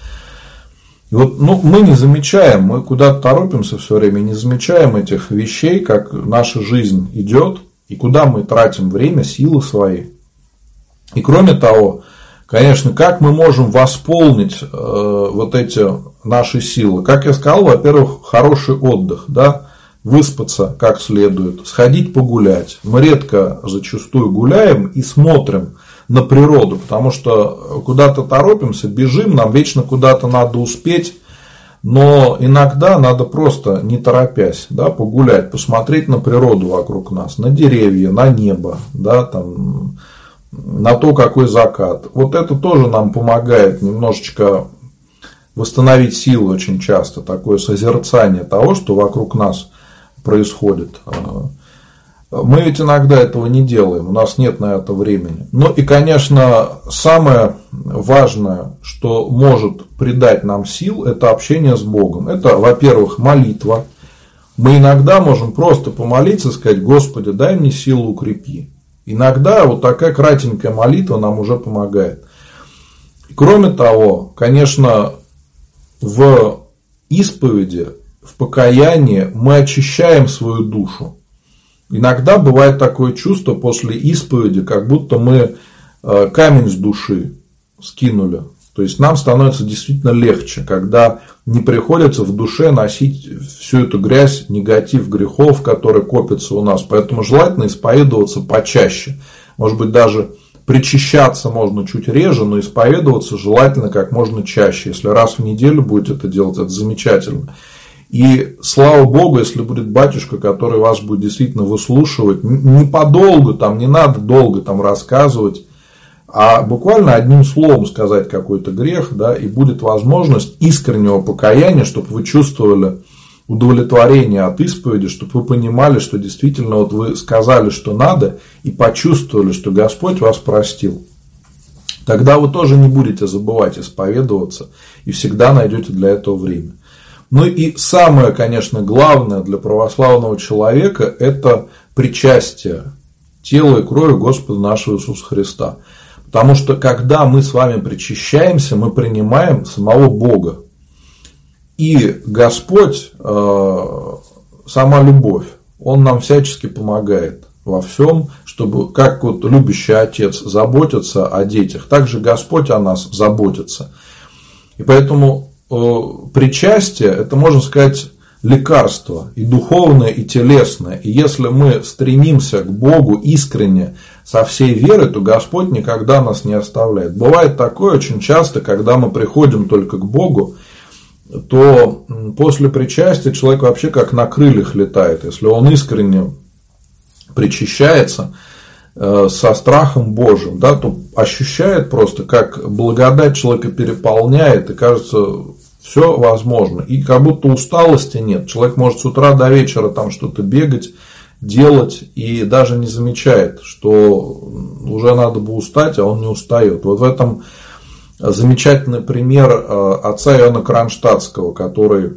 И вот ну, мы не замечаем, мы куда-то торопимся все время, не замечаем этих вещей, как наша жизнь идет, и куда мы тратим время, силы свои. И кроме того, конечно, как мы можем восполнить э, вот эти наши силы? Как я сказал, во-первых, хороший отдых, да, выспаться как следует, сходить погулять. Мы редко зачастую гуляем и смотрим на природу, потому что куда-то торопимся, бежим, нам вечно куда-то надо успеть, но иногда надо просто, не торопясь, да, погулять, посмотреть на природу вокруг нас, на деревья, на небо, да, там, на то, какой закат. Вот это тоже нам помогает немножечко восстановить силы очень часто, такое созерцание того, что вокруг нас происходит. Мы ведь иногда этого не делаем, у нас нет на это времени. Ну и, конечно, самое важное, что может придать нам сил, это общение с Богом. Это, во-первых, молитва. Мы иногда можем просто помолиться и сказать, Господи, дай мне силу, укрепи. Иногда вот такая кратенькая молитва нам уже помогает. Кроме того, конечно, в исповеди, в покаянии мы очищаем свою душу. Иногда бывает такое чувство после исповеди, как будто мы э, камень с души скинули. То есть нам становится действительно легче, когда не приходится в душе носить всю эту грязь, негатив грехов, которые копятся у нас. Поэтому желательно исповедоваться почаще. Может быть, даже причащаться можно чуть реже, но исповедоваться желательно как можно чаще. Если раз в неделю будете это делать, это замечательно. И слава Богу, если будет батюшка, который вас будет действительно выслушивать, не подолгу, там не надо долго там рассказывать, а буквально одним словом сказать какой-то грех, да, и будет возможность искреннего покаяния, чтобы вы чувствовали удовлетворение от исповеди, чтобы вы понимали, что действительно вот вы сказали, что надо, и почувствовали, что Господь вас простил. Тогда вы тоже не будете забывать исповедоваться и всегда найдете для этого время. Ну и самое, конечно, главное для православного человека – это причастие тела и крови Господа нашего Иисуса Христа. Потому что когда мы с вами причащаемся, мы принимаем самого Бога. И Господь, э, сама любовь, Он нам всячески помогает во всем, чтобы, как вот любящий отец заботится о детях, так же Господь о нас заботится. И поэтому причастие, это, можно сказать, лекарство и духовное, и телесное. И если мы стремимся к Богу искренне, со всей верой, то Господь никогда нас не оставляет. Бывает такое очень часто, когда мы приходим только к Богу, то после причастия человек вообще как на крыльях летает. Если он искренне причащается э, со страхом Божьим, да, то ощущает просто, как благодать человека переполняет, и кажется, все возможно. И как будто усталости нет. Человек может с утра до вечера там что-то бегать, делать и даже не замечает, что уже надо бы устать, а он не устает. Вот в этом замечательный пример э, отца Иоанна Кронштадтского, который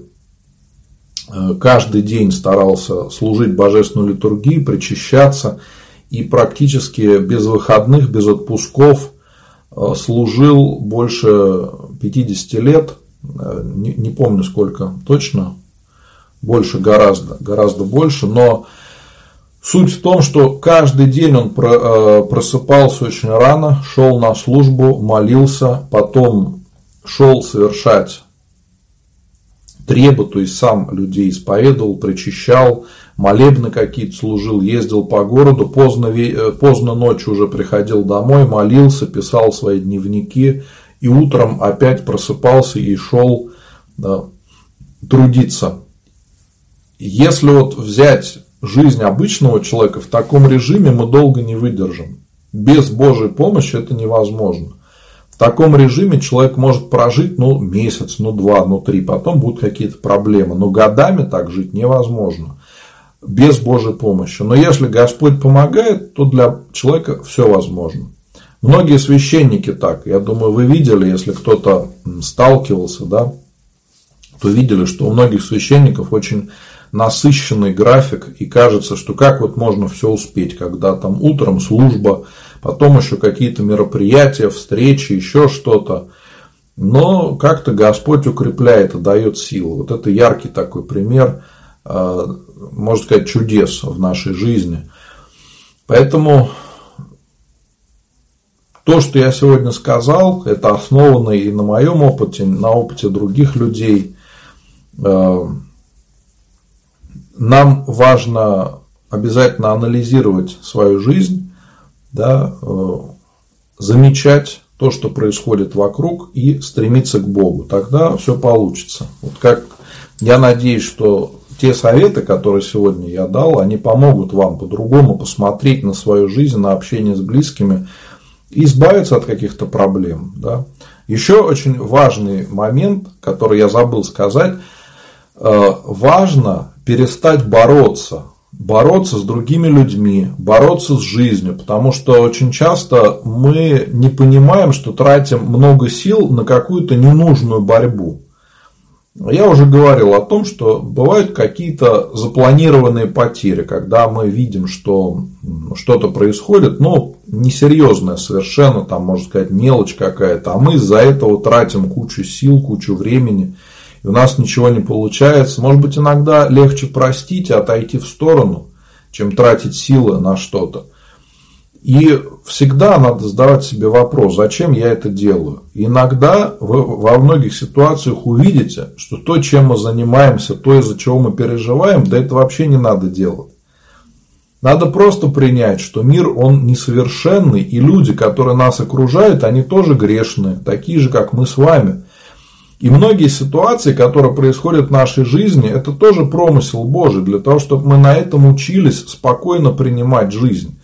э, каждый день старался служить божественную литургию, причащаться и практически без выходных, без отпусков э, служил больше 50 лет, не, не помню сколько точно, больше гораздо, гораздо больше, но Суть в том, что каждый день он э, просыпался очень рано, шел на службу, молился, потом шел совершать требы, то есть сам людей исповедовал, причащал, молебны какие-то служил, ездил по городу, поздно, э, поздно ночью уже приходил домой, молился, писал свои дневники, и утром опять просыпался и шел трудиться. Если вот взять жизнь обычного человека в таком режиме, мы долго не выдержим. Без Божьей помощи это невозможно. В таком режиме человек может прожить ну, месяц, ну два, ну три, потом будут какие-то проблемы. Но годами так жить невозможно без Божьей помощи. Но если Господь помогает, то для человека все возможно. Многие священники так. Я думаю, вы видели, если кто-то сталкивался, да, то видели, что у многих священников очень насыщенный график, и кажется, что как вот можно все успеть, когда там утром служба, потом еще какие-то мероприятия, встречи, еще что-то. Но как-то Господь укрепляет и дает силу. Вот это яркий такой пример, а, можно сказать, чудес в нашей жизни. Поэтому то, что я сегодня сказал, это основано и на моем опыте, на опыте других людей. А, нам важно обязательно анализировать свою жизнь, да, э, замечать то, что происходит вокруг, и стремиться к Богу. Тогда все получится. Вот как я надеюсь, что те советы, которые сегодня я дал, они помогут вам по-другому посмотреть на свою жизнь, на общение с близкими избавиться от каких-то проблем. Да. Еще очень важный момент, который я забыл сказать, э, важно перестать бороться бороться с другими людьми, бороться с жизнью, потому что очень часто мы не понимаем, что тратим много сил на какую-то ненужную борьбу. Я уже говорил о том, что бывают какие-то запланированные потери, когда мы видим, что что-то происходит, но несерьезное совершенно, там, можно сказать, мелочь какая-то, а мы из-за этого тратим кучу сил, кучу времени – и у нас ничего не получается. Может быть, иногда легче простить и отойти в сторону, чем тратить силы на что-то. И всегда надо задавать себе вопрос, зачем я это делаю. Иногда вы во многих ситуациях увидите, что то, чем мы занимаемся, то, из-за чего мы переживаем, да это вообще не надо делать. Надо просто принять, что мир, он несовершенный, и люди, которые нас окружают, они тоже грешные, такие же, как мы с вами. И многие ситуации, которые происходят в нашей жизни, это тоже промысел Божий, для того, чтобы мы на этом учились спокойно принимать жизнь.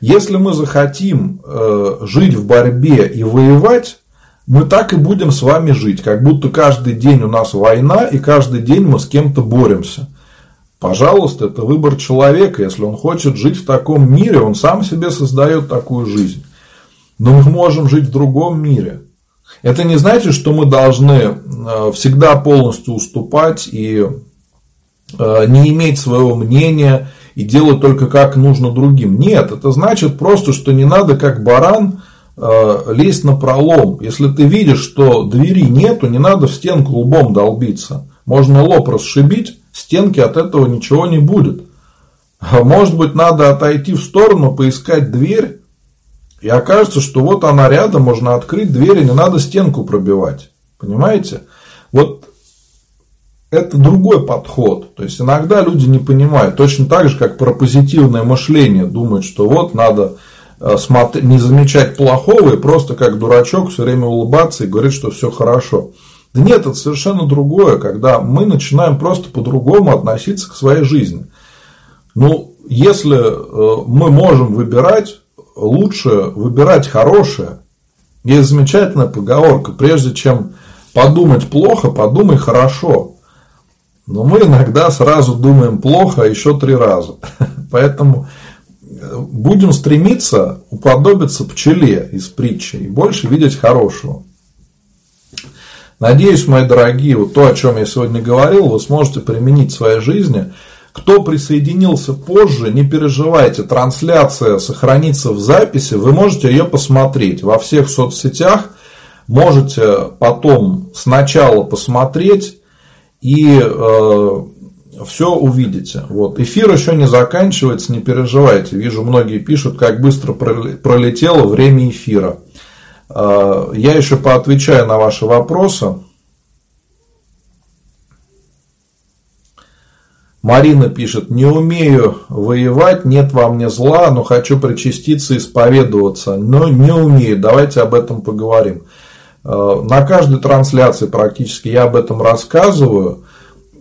Если мы захотим э, жить в борьбе и воевать, мы так и будем с вами жить, как будто каждый день у нас война, и каждый день мы с кем-то боремся. Пожалуйста, это выбор человека. Если он хочет жить в таком мире, он сам себе создает такую жизнь. Но мы можем жить в другом мире. Это не значит, что мы должны э, всегда полностью уступать и э, не иметь своего мнения и делать только как нужно другим. Нет, это значит просто, что не надо как баран э, лезть на пролом. Если ты видишь, что двери нету, не надо в стенку лбом долбиться. Можно лоб расшибить, стенки от этого ничего не будет. Может быть, надо отойти в сторону, поискать дверь, и окажется, что вот она рядом, можно открыть дверь, и не надо стенку пробивать. Понимаете? Вот это другой подход. То есть иногда люди не понимают. Точно так же, как про позитивное мышление. Думают, что вот надо э, не замечать плохого и просто как дурачок все время улыбаться и говорить, что все хорошо. Да нет, это совершенно другое, когда мы начинаем просто по-другому относиться к своей жизни. Ну, если э, мы можем выбирать, лучше выбирать хорошее. Есть замечательная поговорка, прежде чем подумать плохо, подумай хорошо. Но мы иногда сразу думаем плохо, а еще три раза. Поэтому э, будем стремиться уподобиться пчеле из притчи и больше видеть хорошего. Надеюсь, мои дорогие, вот то, о чем я сегодня говорил, вы сможете применить в своей жизни – кто присоединился позже, не переживайте, трансляция сохранится в записи, вы можете ее посмотреть во всех соцсетях, можете потом сначала посмотреть и э, все увидите. Вот. Эфир еще не заканчивается, не переживайте. Вижу, многие пишут, как быстро пролетело время эфира. А, я еще поотвечаю на ваши вопросы. Марина пишет, не умею воевать, нет во мне зла, но хочу причаститься, исповедоваться, но не умею, давайте об этом поговорим. А, на каждой трансляции практически я об этом рассказываю.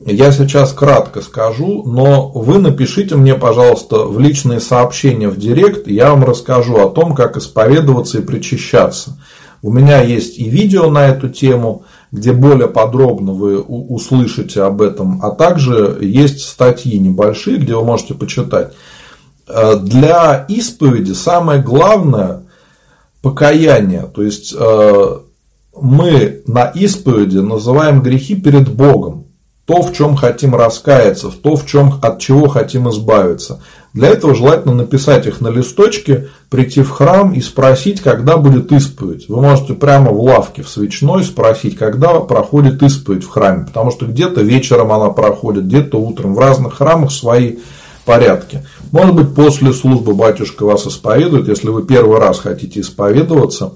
Я сейчас кратко скажу, но вы напишите мне, пожалуйста, в личные сообщения в директ, я вам расскажу о том, как исповедоваться и причащаться. У меня есть и видео на эту тему, где более подробно вы услышите об этом, а также есть статьи небольшие, где вы можете почитать. Э, для исповеди самое главное покаяние, то есть э, мы на исповеди называем грехи перед Богом то, в чем хотим раскаяться, в то, в чем, от чего хотим избавиться. Для этого желательно написать их на листочке, прийти в храм и спросить, когда будет исповедь. Вы можете прямо в лавке в свечной спросить, когда проходит исповедь в храме, потому что где-то вечером она проходит, где-то утром. В разных храмах свои порядки. Может быть, после службы батюшка вас исповедует, если вы первый раз хотите исповедоваться.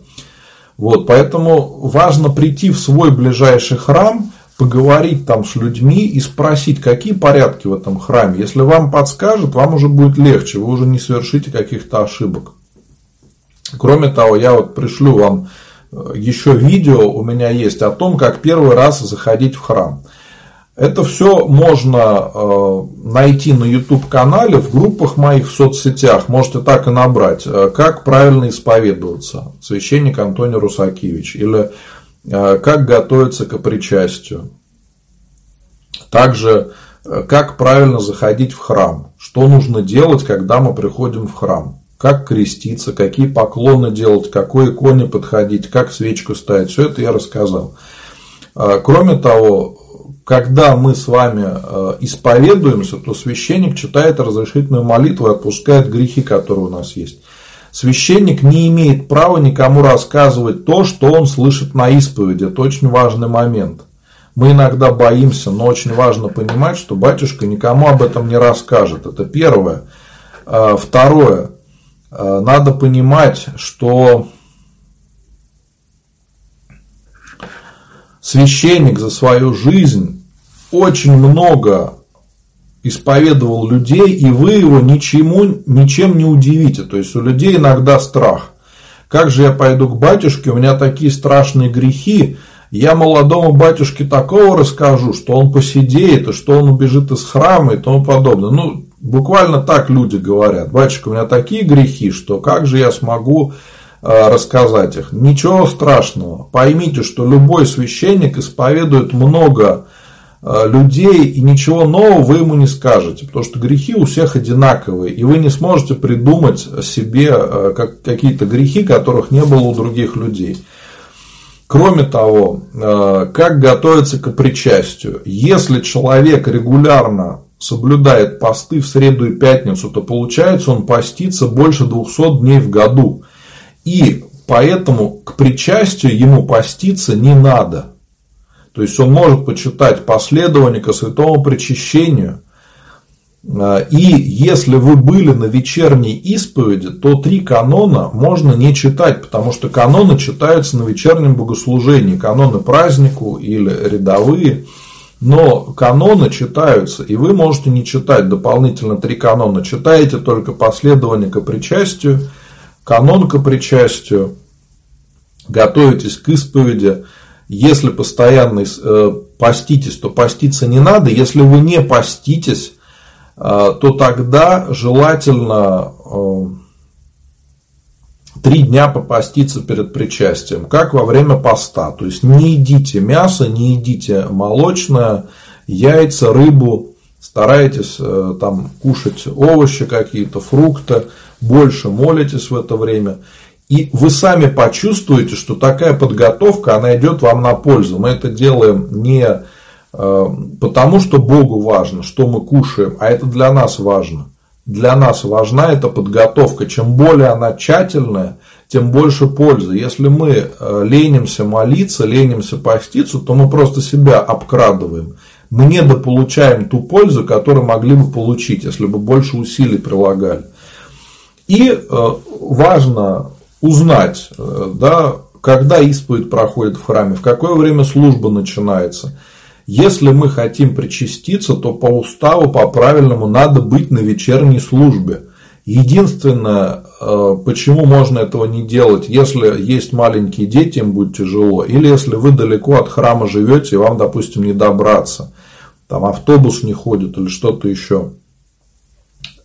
Вот, поэтому важно прийти в свой ближайший храм – поговорить там с людьми и спросить, какие порядки в этом храме. Если вам подскажут, вам уже будет легче, вы уже не совершите каких-то ошибок. Кроме того, я вот пришлю вам э, еще видео у меня есть о том, как первый раз заходить в храм. Это все можно э, найти на YouTube канале, в группах моих в соцсетях. Можете так и набрать. Э, как правильно исповедоваться. Священник Антоний Русакевич. Или как готовиться к причастию. Также, э, как правильно заходить в храм, что нужно делать, когда мы приходим в храм, как креститься, какие поклоны делать, к какой иконе подходить, как свечку ставить, все это я рассказал. Э, кроме того, когда мы с вами исповедуемся, то священник читает разрешительную молитву и отпускает грехи, которые у нас есть. Священник не имеет права никому рассказывать то, что он слышит на исповеди. Это очень важный момент. Мы иногда боимся, но очень важно понимать, что батюшка никому об этом не расскажет. Это первое. А, второе. А, надо понимать, что священник за свою жизнь очень много исповедовал людей, и вы его ничему, ничем не удивите. То есть у людей иногда страх. Как же я пойду к батюшке, у меня такие страшные грехи, я молодому батюшке такого расскажу, что он посидеет, и что он убежит из храма и тому подобное. Ну, буквально так люди говорят. Батюшка, у меня такие грехи, что как же я смогу э, рассказать их? Ничего страшного. Поймите, что любой священник исповедует много людей, и ничего нового вы ему не скажете, потому что грехи у всех одинаковые, и вы не сможете придумать себе э, какие-то грехи, которых не было у других людей. Кроме того, э, как готовиться к причастию? Если человек регулярно соблюдает посты в среду и пятницу, то получается он постится больше 200 дней в году. И поэтому к причастию ему поститься не надо. То есть он может почитать последование святому причащению. А, и если вы были на вечерней исповеди, то три канона можно не читать, потому что каноны читаются на вечернем богослужении. Каноны празднику или рядовые. Но каноны читаются, и вы можете не читать дополнительно три канона. Читаете только последование к причастию, канон к причастию, готовитесь к исповеди, если постоянно э, поститесь, то поститься не надо. Если вы не поститесь, э, то тогда желательно э, три дня попаститься перед причастием, как во время поста. То есть не едите мясо, не едите молочное, яйца, рыбу, старайтесь там кушать овощи какие-то, фрукты, больше молитесь в это время. И вы сами почувствуете, что такая подготовка, она идет вам на пользу. Мы это делаем не э, потому, что Богу важно, что мы кушаем, а это для нас важно. Для нас важна эта подготовка. Чем более она тщательная, тем больше пользы. Если мы э, ленимся молиться, ленимся поститься, то мы просто себя обкрадываем. Мы недополучаем ту пользу, которую могли бы получить, если бы больше усилий прилагали. И э, важно узнать, э, да, когда исповедь проходит в храме, в какое время служба начинается. Если мы хотим причаститься, то по уставу, по правильному, надо быть на вечерней службе. Единственное, э, почему можно этого не делать, если есть маленькие дети, им будет тяжело, или если вы далеко от храма живете, и вам, допустим, не добраться, там автобус не ходит или что-то еще.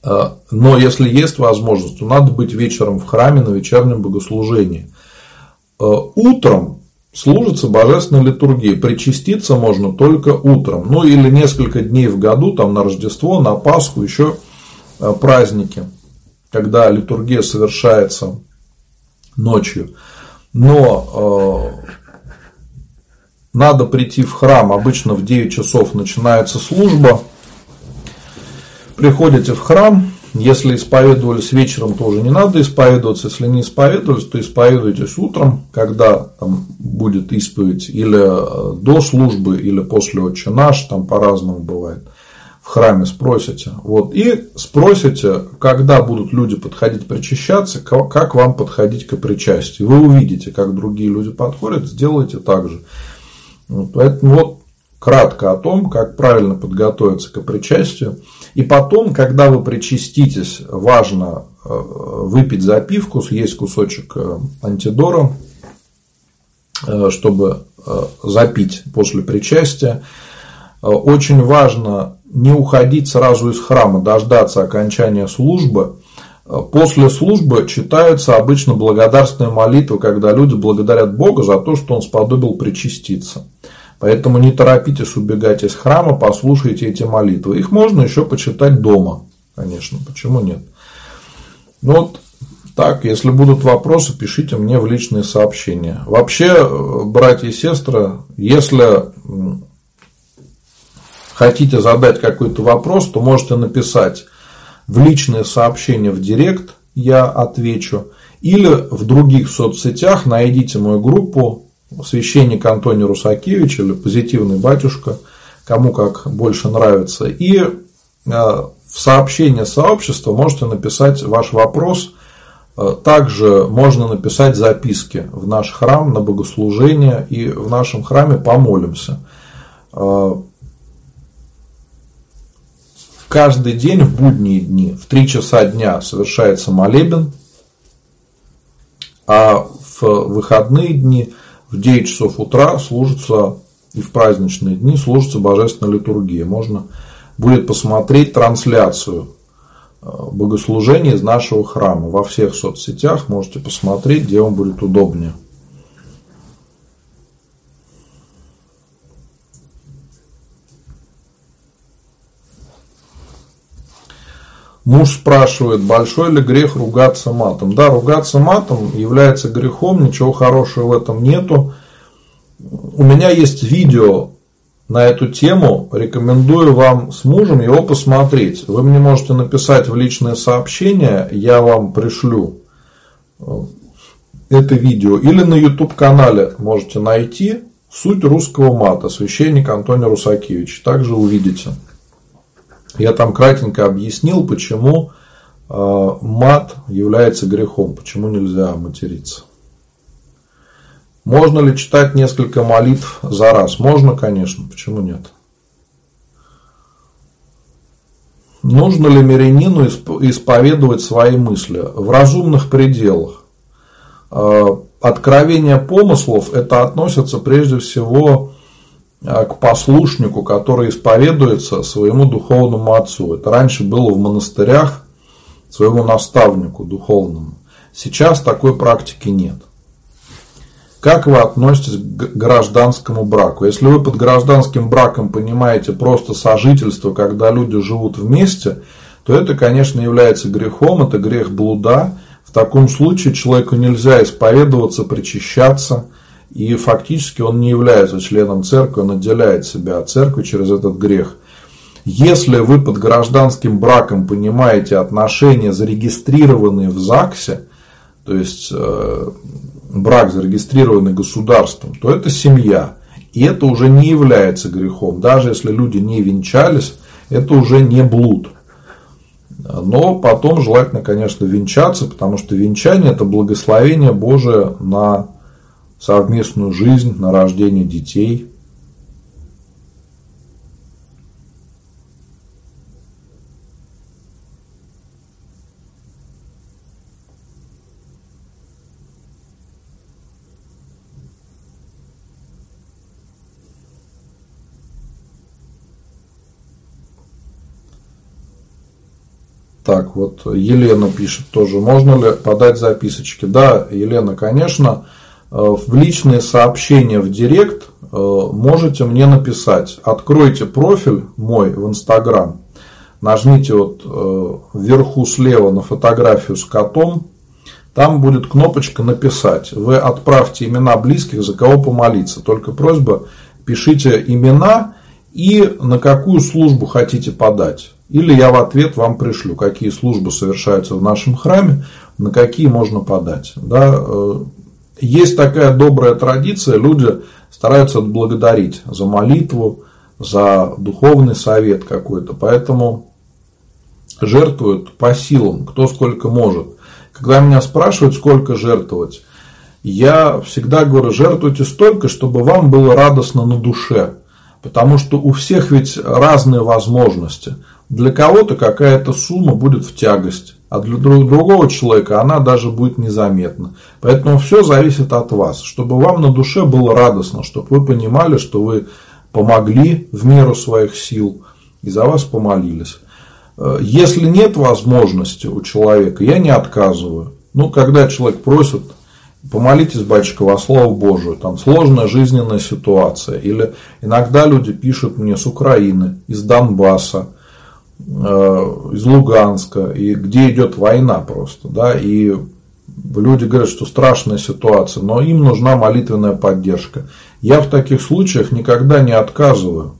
Э, но если есть возможность, то надо быть вечером в храме на вечернем богослужении. Э, утром служится божественная литургия. Причаститься можно только утром. Ну или несколько дней в году, там на Рождество, на Пасху, еще праздники когда литургия совершается ночью. Но э, надо прийти в храм, обычно в 9 часов начинается служба. Приходите в храм, если исповедовались вечером, то уже не надо исповедоваться. Если не исповедовались, то исповедуйтесь утром, когда там будет исповедь, или э, до службы, или после отче наш, там по-разному бывает в храме спросите. Вот, и спросите, когда будут люди подходить причащаться, как вам подходить к причастию. Вы увидите, как другие люди подходят, сделайте так же. Вот, поэтому вот кратко о том, как правильно подготовиться к причастию. И потом, когда вы причаститесь, важно э, выпить запивку, съесть кусочек э, антидора, э, чтобы запить после причастия. Очень важно не уходить сразу из храма, дождаться окончания службы. После службы читаются обычно благодарственные молитвы, когда люди благодарят Бога за то, что Он сподобил причаститься. Поэтому не торопитесь убегать из храма, послушайте эти молитвы. Их можно еще почитать дома, конечно, почему нет. Ну вот так, если будут вопросы, пишите мне в личные сообщения. Вообще, братья и сестры, если хотите задать какой-то вопрос, то можете написать в личные сообщения в директ, я отвечу. Или в других соцсетях найдите мою группу священник Антоний Русакевич или позитивный батюшка, кому как больше нравится. И э, в сообщение сообщества можете написать ваш вопрос. Э, также можно написать записки в наш храм на богослужение и в нашем храме помолимся. Э, Каждый день в будние дни в 3 часа дня совершается молебен, а в выходные дни в 9 часов утра служится и в праздничные дни служится божественная литургия. Можно будет посмотреть трансляцию э, богослужения из нашего храма во всех соцсетях. Можете посмотреть, где вам будет удобнее. Муж спрашивает, большой ли грех ругаться матом. Да, ругаться матом является грехом, ничего хорошего в этом нету. У меня есть видео на эту тему, рекомендую вам с мужем его посмотреть. Вы мне можете написать в личное сообщение, я вам пришлю э, это видео. Или на YouTube канале можете найти суть русского мата, священник Антоний Русакевич. Также увидите. Я там кратенько объяснил, почему э, мат является грехом, почему нельзя материться. Можно ли читать несколько молитв за раз? Можно, конечно, почему нет? Нужно ли мирянину исповедовать свои мысли в разумных пределах? Э, откровение помыслов это относится прежде всего к послушнику, который исповедуется своему духовному отцу. Это раньше было в монастырях своему наставнику духовному. Сейчас такой практики нет. Как вы относитесь к гражданскому браку? Если вы под гражданским браком понимаете просто сожительство, когда люди живут вместе, то это, конечно, является грехом, это грех блуда. В таком случае человеку нельзя исповедоваться, причащаться – и фактически он не является членом церкви, он отделяет себя от церкви через этот грех. Если вы под гражданским браком понимаете отношения, зарегистрированные в ЗАГСе, то есть э, брак, зарегистрированный государством, то это семья. И это уже не является грехом. Даже если люди не венчались, это уже не блуд. Но потом желательно, конечно, венчаться, потому что венчание – это благословение Божие на совместную жизнь, на рождение детей – Так, вот Елена пишет тоже, можно ли подать записочки? Да, Елена, конечно, в личные сообщения в директ э, можете мне написать. Откройте профиль мой в Инстаграм, нажмите вот э, вверху слева на фотографию с котом, там будет кнопочка «Написать». Вы отправьте имена близких, за кого помолиться. Только просьба, пишите имена и на какую службу хотите подать. Или я в ответ вам пришлю, какие службы совершаются в нашем храме, на какие можно подать. Да? Есть такая добрая традиция, люди стараются отблагодарить за молитву, за духовный совет какой-то, поэтому жертвуют по силам, кто сколько может. Когда меня спрашивают, сколько жертвовать, я всегда говорю, жертвуйте столько, чтобы вам было радостно на душе. Потому что у всех ведь разные возможности. Для кого-то какая-то сумма будет в тягость, а для другого человека она даже будет незаметна. Поэтому все зависит от вас, чтобы вам на душе было радостно, чтобы вы понимали, что вы помогли в меру своих сил и за вас помолились. Э, если нет возможности у человека, я не отказываю. Ну, когда человек просит, помолитесь, батюшка, во Слово Божие, там сложная жизненная ситуация. Или иногда люди пишут мне с Украины, из Донбасса, из Луганска, и где идет война просто, да, и люди говорят, что страшная ситуация, но им нужна молитвенная поддержка. Я в таких случаях никогда не отказываю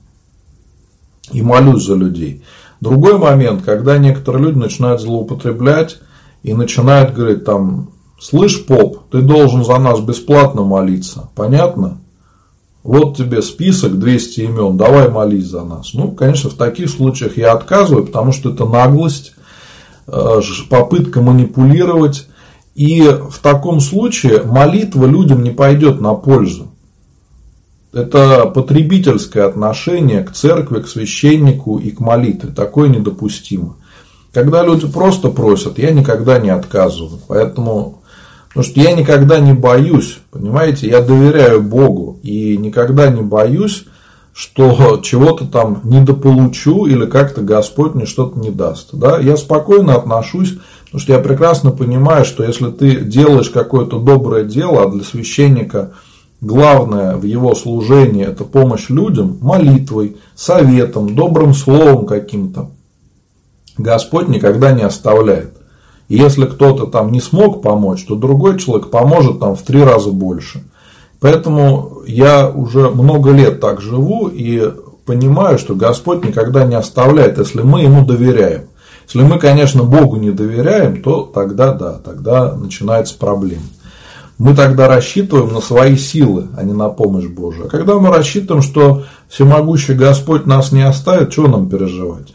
и молюсь за людей. Другой момент, когда некоторые люди начинают злоупотреблять и начинают говорить там, слышь, поп, ты должен за нас бесплатно молиться, понятно? Вот тебе список 200 имен, давай молись за нас. Ну, конечно, в таких случаях я отказываю, потому что это наглость, э, попытка манипулировать. И в таком случае молитва людям не пойдет на пользу. Это потребительское отношение к церкви, к священнику и к молитве. Такое недопустимо. Когда люди просто просят, я никогда не отказываю. Поэтому Потому что я никогда не боюсь, понимаете, я доверяю Богу и никогда не боюсь, что чего-то там недополучу или как-то Господь мне что-то не даст. Да? Я спокойно отношусь, потому что я прекрасно понимаю, что если ты делаешь какое-то доброе дело, а для священника главное в его служении это помощь людям, молитвой, советом, добрым словом каким-то, Господь никогда не оставляет. И если кто-то там не смог помочь, то другой человек поможет там в три раза больше. Поэтому я уже много лет так живу и понимаю, что Господь никогда не оставляет, если мы Ему доверяем. Если мы, конечно, Богу не доверяем, то тогда да, тогда начинается проблема. Мы тогда рассчитываем на свои силы, а не на помощь Божию. А когда мы рассчитываем, что всемогущий Господь нас не оставит, чего нам переживать?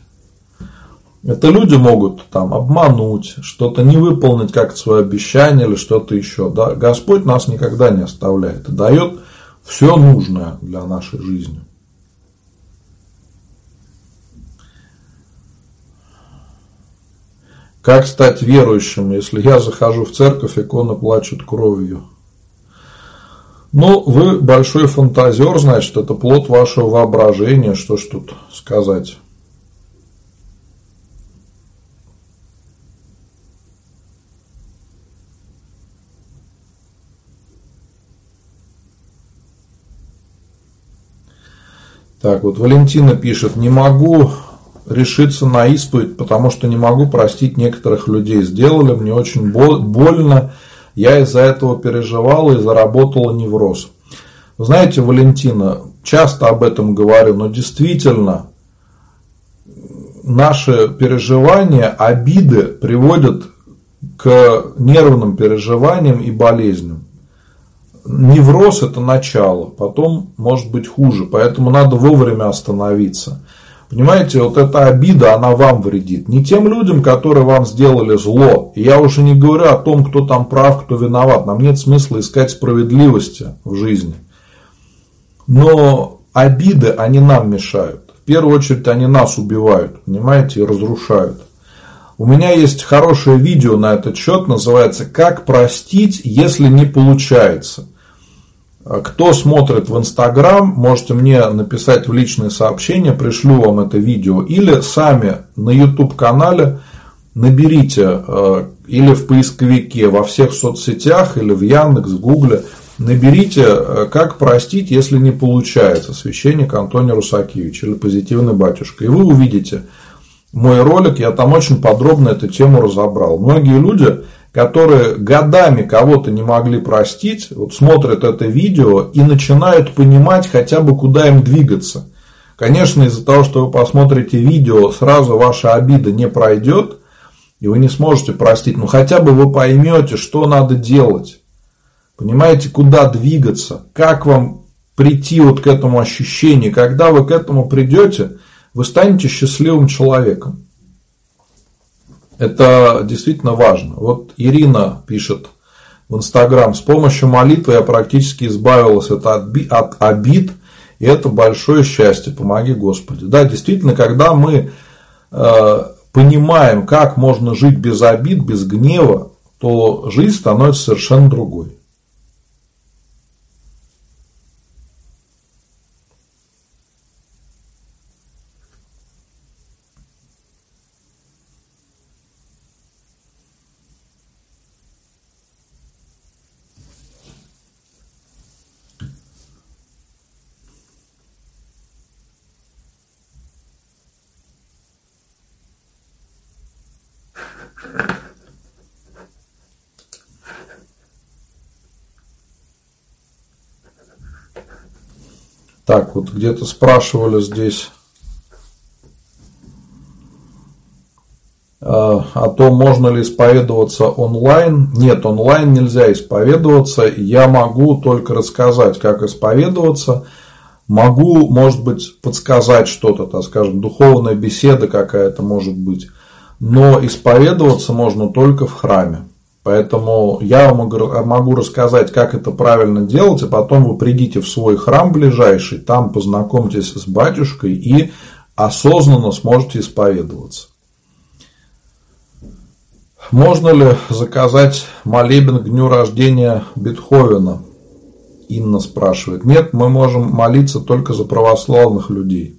Это люди могут там обмануть, что-то не выполнить как-то свое обещание или что-то еще. Да? Господь нас никогда не оставляет и дает все нужное для нашей жизни. Как стать верующим, если я захожу в церковь, иконы плачут кровью? Ну, вы большой фантазер, значит, это плод вашего воображения, что ж тут сказать. Так, вот Валентина пишет, не могу решиться на исповедь, потому что не могу простить некоторых людей. Сделали мне очень больно, я из-за этого переживала и заработала невроз. Вы знаете, Валентина, часто об этом говорю, но действительно наши переживания, обиды приводят к нервным переживаниям и болезням. Невроз – это начало, потом может быть хуже, поэтому надо вовремя остановиться. Понимаете, вот эта обида, она вам вредит. Не тем людям, которые вам сделали зло. я уже не говорю о том, кто там прав, кто виноват. Нам нет смысла искать справедливости в жизни. Но обиды, они нам мешают. В первую очередь, они нас убивают, понимаете, и разрушают. У меня есть хорошее видео на этот счет, называется «Как простить, если не получается». Кто смотрит в Инстаграм, можете мне написать в личные сообщения, пришлю вам это видео. Или сами на YouTube канале наберите э, или в поисковике во всех соцсетях, или в Яндекс, Гугле, наберите э, «Как простить, если не получается» священник Антоний Русакевич или «Позитивный батюшка». И вы увидите мой ролик, я там очень подробно эту тему разобрал. Многие люди которые годами кого-то не могли простить, вот смотрят это видео и начинают понимать хотя бы куда им двигаться. Конечно, из-за того, что вы посмотрите видео, сразу ваша обида не пройдет, и вы не сможете простить. Но хотя бы вы поймете, что надо делать. Понимаете, куда двигаться, как вам прийти вот к этому ощущению. Когда вы к этому придете, вы станете счастливым человеком. Это действительно важно. Вот Ирина пишет в Инстаграм, с помощью молитвы я практически избавилась от, от обид, и это большое счастье, помоги Господи. Да, действительно, когда мы э, понимаем, как можно жить без обид, без гнева, то жизнь становится совершенно другой. Так, вот где-то спрашивали здесь а, о том, можно ли исповедоваться онлайн. Нет, онлайн нельзя исповедоваться. Я могу только рассказать, как исповедоваться. Могу, может быть, подсказать что-то, так скажем, духовная беседа какая-то может быть. Но исповедоваться можно только в храме. Поэтому я вам могу рассказать, как это правильно делать, а потом вы придите в свой храм ближайший, там познакомьтесь с батюшкой и осознанно сможете исповедоваться. Можно ли заказать молебен к дню рождения Бетховена? Инна спрашивает. Нет, мы можем молиться только за православных людей.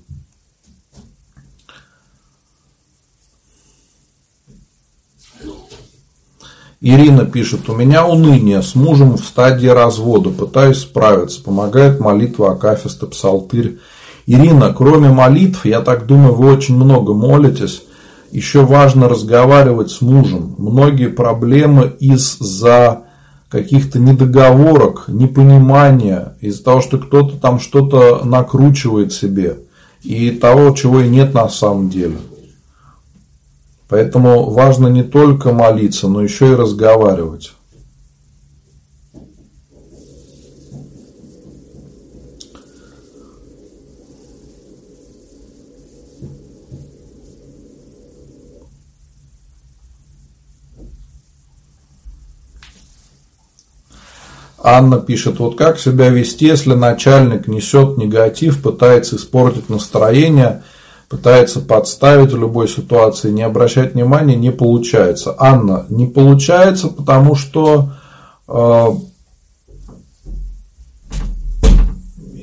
Ирина пишет, у меня уныние, с мужем в стадии развода, пытаюсь справиться, помогает молитва Акафиста Псалтырь. Ирина, кроме молитв, я так думаю, вы очень много молитесь, еще важно разговаривать с мужем. Многие проблемы из-за каких-то недоговорок, непонимания, из-за того, что кто-то там что-то накручивает себе и того, чего и нет на самом деле. Поэтому важно не только молиться, но еще и разговаривать. Анна пишет, вот как себя вести, если начальник несет негатив, пытается испортить настроение – пытается подставить в любой ситуации, не обращать внимания, не получается. Анна, не получается, потому что э,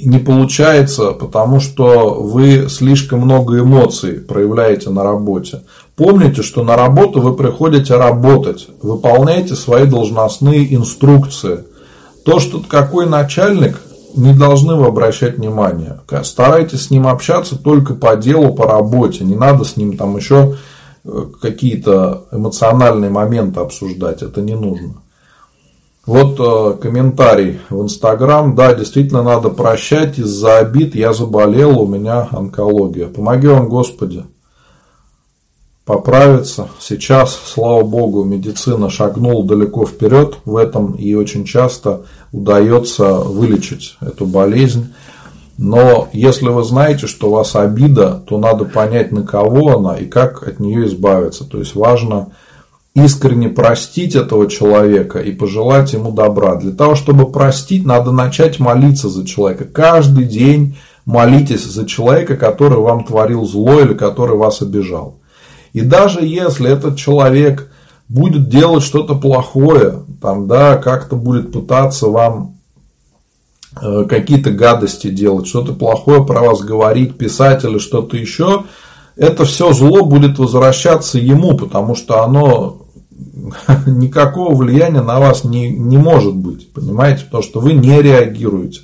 не получается, потому что вы слишком много эмоций проявляете на работе. Помните, что на работу вы приходите работать, выполняете свои должностные инструкции. То, что какой начальник, не должны вы обращать внимание. Старайтесь с ним общаться только по делу, по работе. Не надо с ним там еще э, какие-то эмоциональные моменты обсуждать. Это не нужно. Вот э, комментарий в Инстаграм. Да, действительно надо прощать из-за обид. Я заболел, у меня онкология. Помоги вам, Господи. Поправиться. Сейчас, слава богу, медицина шагнула далеко вперед в этом и очень часто удается вылечить эту болезнь. Но если вы знаете, что у вас обида, то надо понять, на кого она и как от нее избавиться. То есть важно искренне простить этого человека и пожелать ему добра. Для того, чтобы простить, надо начать молиться за человека. Каждый день молитесь за человека, который вам творил зло или который вас обижал. И даже если этот человек будет делать что-то плохое, там, да, как-то будет пытаться вам э, какие-то гадости делать, что-то плохое про вас говорить, писать или что-то еще, это все зло будет возвращаться ему, потому что оно никакого влияния на вас не, не может быть, понимаете, потому что вы не реагируете.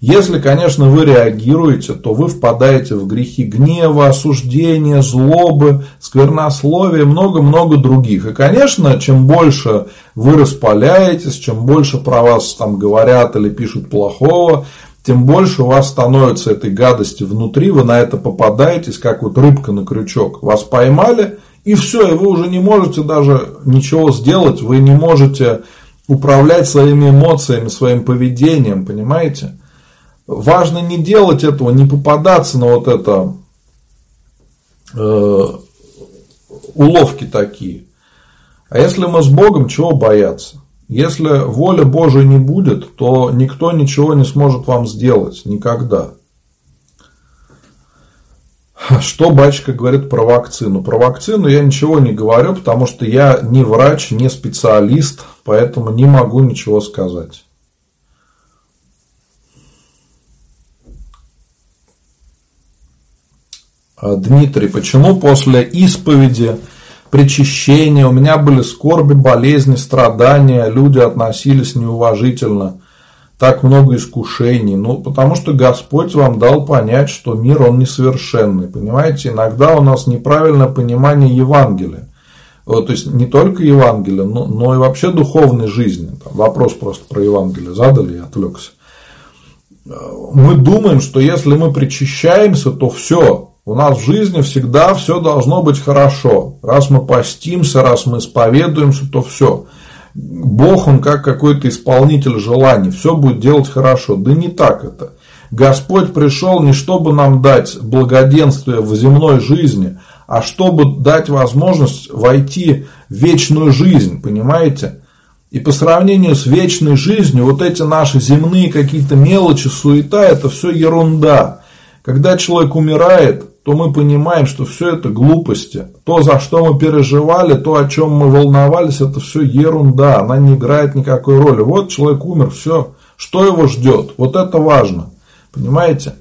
Если, конечно, вы реагируете, то вы впадаете в грехи гнева, осуждения, злобы, сквернословия, много-много других. И, конечно, чем больше вы распаляетесь, чем больше про вас там говорят или пишут плохого, тем больше у вас становится этой гадости внутри, вы на это попадаетесь, как вот рыбка на крючок. Вас поймали, и все, и вы уже не можете даже ничего сделать, вы не можете управлять своими эмоциями, своим поведением, понимаете? Важно не делать этого, не попадаться на вот это э, уловки такие. А если мы с Богом, чего бояться? Если воля Божия не будет, то никто ничего не сможет вам сделать. Никогда. Что батюшка говорит про вакцину? Про вакцину я ничего не говорю, потому что я не врач, не специалист, поэтому не могу ничего сказать. Дмитрий, почему после исповеди, причащения, у меня были скорби, болезни, страдания, люди относились неуважительно, так много искушений. Ну, потому что Господь вам дал понять, что мир, он несовершенный. Понимаете, иногда у нас неправильное понимание Евангелия. Вот, то есть не только Евангелие, но, но и вообще духовной жизни. Там, вопрос просто про Евангелие задали, я отвлекся. Мы думаем, что если мы причащаемся, то все, у нас в жизни всегда все должно быть хорошо. Раз мы постимся, раз мы исповедуемся, то все. Бог, он как какой-то исполнитель желаний, все будет делать хорошо. Да не так это. Господь пришел не чтобы нам дать благоденствие в земной жизни, а чтобы дать возможность войти в вечную жизнь, понимаете? И по сравнению с вечной жизнью, вот эти наши земные какие-то мелочи, суета, это все ерунда. Когда человек умирает, то мы понимаем, что все это глупости. То, за что мы переживали, то, о чем мы волновались, это все ерунда, она не играет никакой роли. Вот человек умер, все, что его ждет, вот это важно, понимаете?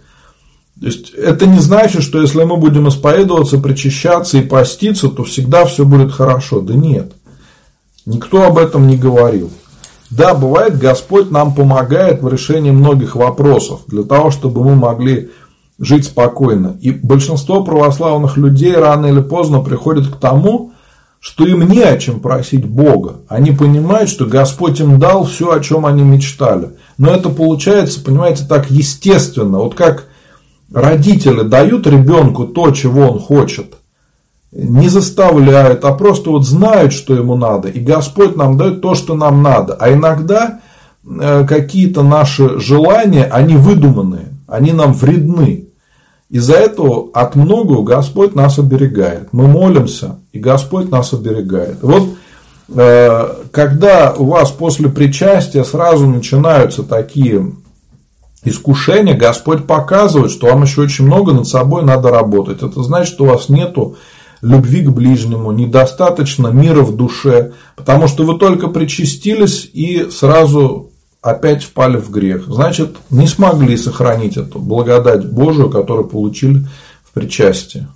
То есть это не значит, что если мы будем исповедоваться, причащаться и поститься, то всегда все будет хорошо. Да нет, никто об этом не говорил. Да, бывает, Господь нам помогает в решении многих вопросов, для того, чтобы мы могли жить спокойно. И большинство православных людей рано или поздно приходят к тому, что им не о чем просить Бога. Они понимают, что Господь им дал все, о чем они мечтали. Но это получается, понимаете, так естественно. Вот как родители дают ребенку то, чего он хочет. Не заставляют, а просто вот знают, что ему надо. И Господь нам дает то, что нам надо. А иногда э, какие-то наши желания, они выдуманные они нам вредны. Из-за этого от многого Господь нас оберегает. Мы молимся, и Господь нас оберегает. Вот э, когда у вас после причастия сразу начинаются такие искушения, Господь показывает, что вам еще очень много над собой надо работать. Это значит, что у вас нету любви к ближнему, недостаточно мира в душе, потому что вы только причастились и сразу опять впали в грех. Значит, не смогли сохранить эту благодать Божию, которую получили в причастии.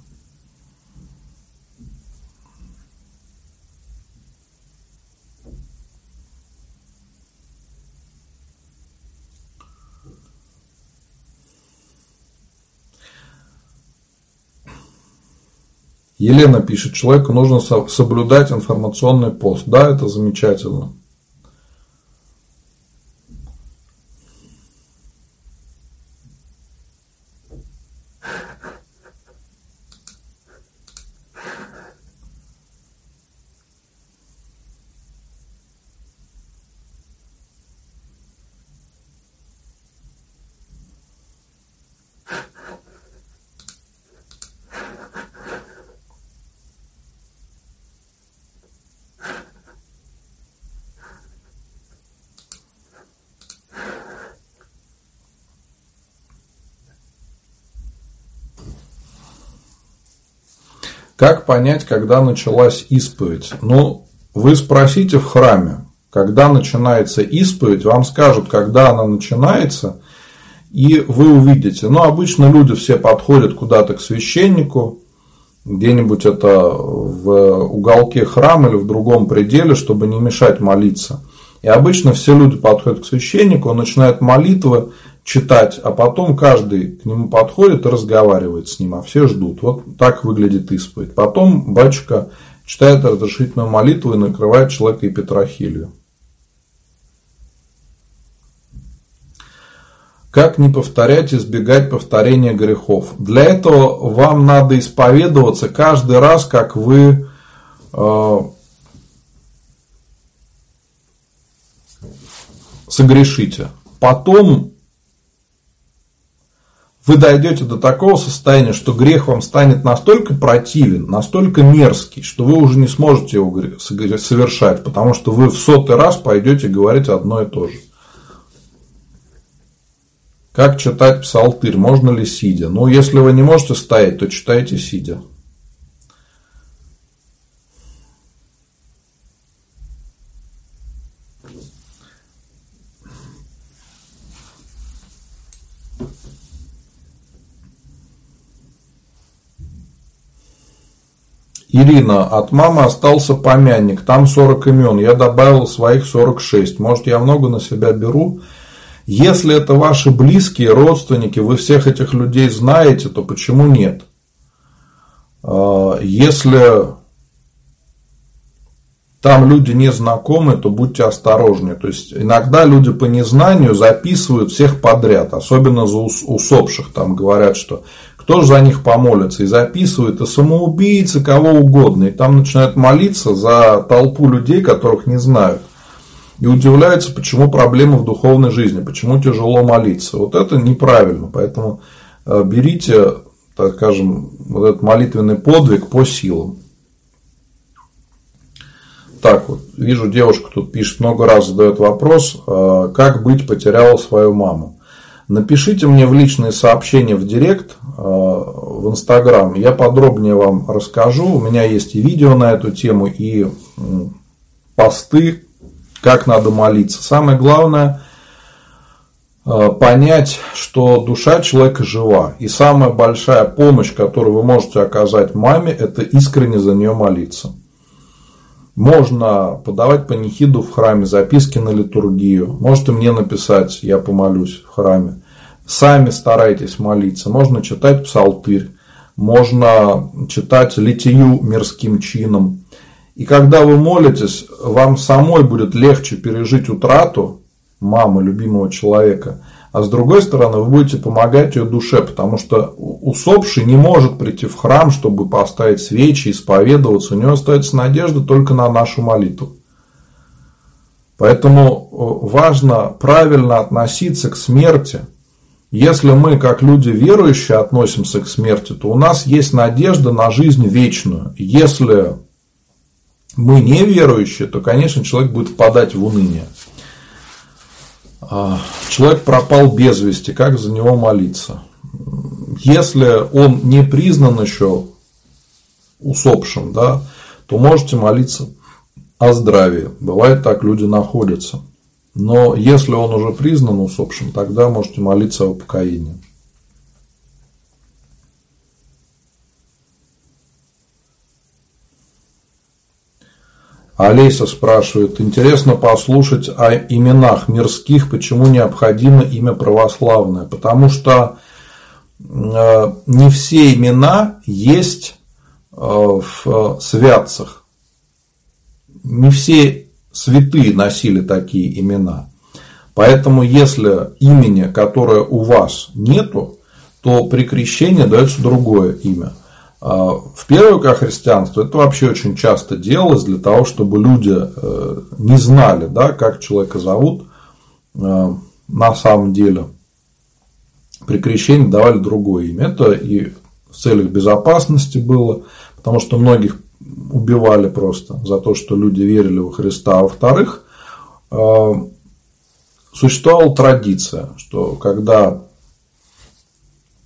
Елена пишет, человеку нужно соблюдать информационный пост. Да, это замечательно. Как понять, когда началась исповедь? Ну, вы спросите в храме, когда начинается исповедь, вам скажут, когда она начинается, и вы увидите. Но обычно люди все подходят куда-то к священнику, где-нибудь это в уголке храма или в другом пределе, чтобы не мешать молиться. И обычно все люди подходят к священнику, он начинает молитвы читать, а потом каждый к нему подходит и разговаривает с ним, а все ждут. Вот так выглядит исповедь. Потом батюшка читает разрешительную молитву и накрывает человека и Петрохилью. Как не повторять, избегать повторения грехов? Для этого вам надо исповедоваться каждый раз, как вы э, согрешите. Потом вы дойдете до такого состояния, что грех вам станет настолько противен, настолько мерзкий, что вы уже не сможете его совершать, потому что вы в сотый раз пойдете говорить одно и то же. Как читать псалтырь? Можно ли сидя? Ну, если вы не можете стоять, то читайте сидя. Ирина, от мамы остался помянник, там 40 имен, я добавил своих 46. Может, я много на себя беру? Если это ваши близкие, родственники, вы всех этих людей знаете, то почему нет? А, если там люди не знакомы, то будьте осторожнее. То есть иногда люди по незнанию записывают всех подряд, особенно за усопших. Там говорят, что кто же за них помолится, и записывают и самоубийцы, кого угодно. И там начинают молиться за толпу людей, которых не знают и удивляются, почему проблемы в духовной жизни, почему тяжело молиться. Вот это неправильно. Поэтому э, берите, так скажем, вот этот молитвенный подвиг по силам. Так вот, вижу, девушка тут пишет, много раз задает вопрос, э, как быть потеряла свою маму. Напишите мне в личные сообщения в директ, э, в Инстаграм, я подробнее вам расскажу. У меня есть и видео на эту тему, и посты как надо молиться. Самое главное э, понять, что душа человека жива. И самая большая помощь, которую вы можете оказать маме, это искренне за нее молиться. Можно подавать панихиду в храме, записки на литургию. Можете мне написать, я помолюсь в храме. Сами старайтесь молиться. Можно читать псалтырь. Можно читать литию мирским чином. И когда вы молитесь, вам самой будет легче пережить утрату мамы, любимого человека. А с другой стороны, вы будете помогать ее душе, потому что усопший не может прийти в храм, чтобы поставить свечи, исповедоваться. У него остается надежда только на нашу молитву. Поэтому э, важно правильно относиться к смерти. Если мы, как люди верующие, относимся к смерти, то у нас есть надежда на жизнь вечную. Если мы неверующие, то, конечно, человек будет впадать в уныние. А, человек пропал без вести, как за него молиться? Если он не признан еще усопшим, да, то можете молиться о здравии. Бывает так, люди находятся. Но если он уже признан усопшим, тогда можете молиться о упокоении. Олеся спрашивает, интересно послушать о именах мирских, почему необходимо имя православное. Потому что э, не все имена есть э, в святцах. Не все святые носили такие имена. Поэтому, если имени, которое у вас нету, то при крещении дается другое имя – в первое века христианства это вообще очень часто делалось для того, чтобы люди э, не знали, да, как человека зовут э, на самом деле. При крещении давали другое имя. Это и в целях безопасности было, потому что многих убивали просто за то, что люди верили во Христа. А во-вторых, э, существовала традиция, что когда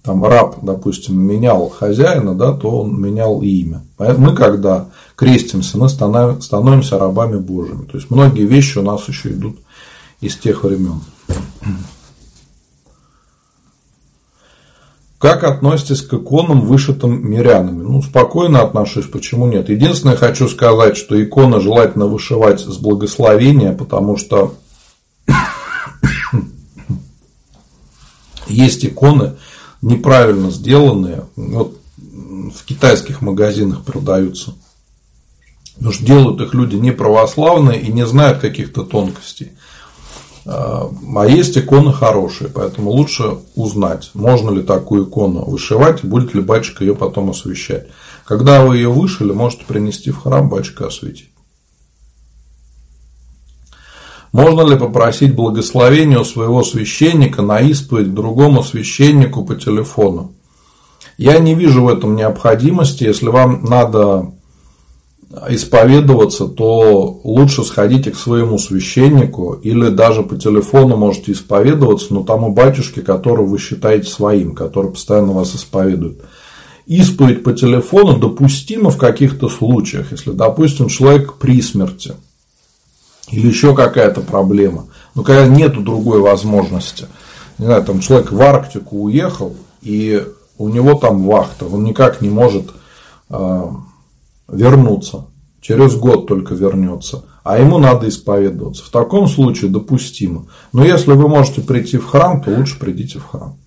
там раб, допустим, менял хозяина, да, то он менял и имя. Мы, когда крестимся, мы становимся рабами Божьими. То есть многие вещи у нас еще идут из тех времен. Как относитесь к иконам, вышитым мирянами? Ну, спокойно отношусь, почему нет? Единственное, хочу сказать, что иконы желательно вышивать с благословения, потому что есть иконы неправильно сделанные. Вот в китайских магазинах продаются. Потому что делают их люди не православные и не знают каких-то тонкостей. А, а есть иконы хорошие, поэтому лучше узнать, можно ли такую икону вышивать, будет ли батюшка ее потом освещать. Когда вы ее вышили, можете принести в храм, батюшка осветить. Можно ли попросить благословения у своего священника на исповедь другому священнику по телефону? Я не вижу в этом необходимости. Если вам надо исповедоваться, то лучше сходите к своему священнику или даже по телефону можете исповедоваться, но тому батюшке, которого вы считаете своим, который постоянно вас исповедует. Исповедь по телефону допустима в каких-то случаях, если, допустим, человек при смерти или еще какая-то проблема, но когда нету другой возможности. Не знаю, там человек в Арктику уехал, и у него там вахта, он никак не может а, вернуться. Через год только вернется. А ему надо исповедоваться. В таком случае допустимо. Но если вы можете прийти в храм, то лучше придите в храм.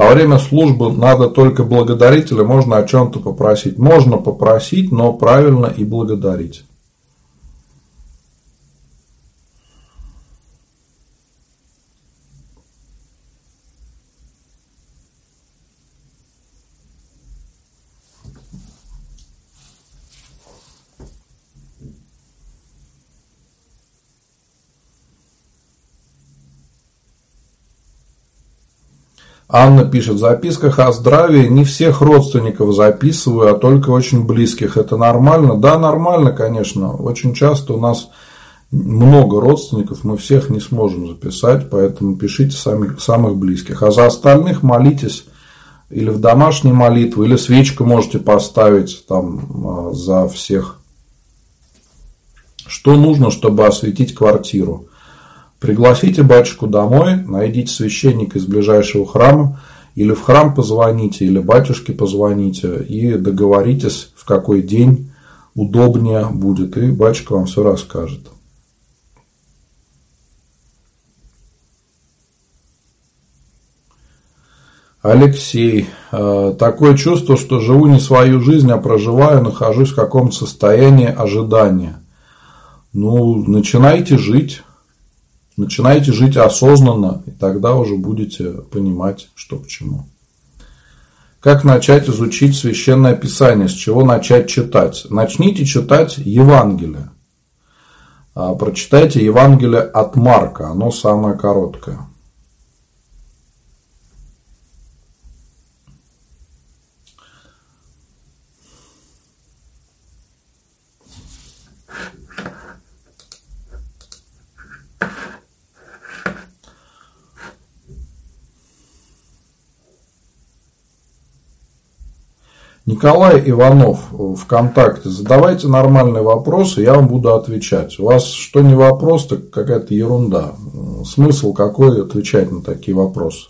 Во время службы надо только благодарить или можно о чем-то попросить? Можно попросить, но правильно и благодарить. Анна пишет, в записках о здравии не всех родственников записываю, а только очень близких. Это нормально? Да, нормально, конечно. Очень часто у нас много родственников, мы всех не сможем записать, поэтому пишите самих, самых близких. А за остальных молитесь или в домашней молитве, или свечку можете поставить там а, за всех. Что нужно, чтобы осветить квартиру? Пригласите батюшку домой, найдите священника из ближайшего храма, или в храм позвоните, или батюшке позвоните, и договоритесь, в какой день удобнее будет, и батюшка вам все расскажет. Алексей. Э, такое чувство, что живу не свою жизнь, а проживаю, нахожусь в каком-то состоянии ожидания. Ну, начинайте жить. Начинайте жить осознанно, и тогда уже будете понимать, что к чему. Как начать изучить священное писание? С чего начать читать? Начните читать Евангелие. А, прочитайте Евангелие от Марка, оно самое короткое. Николай Иванов ВКонтакте. Задавайте нормальные вопросы, я вам буду отвечать. У вас что не вопрос, так какая-то ерунда. Смысл какой отвечать на такие вопросы?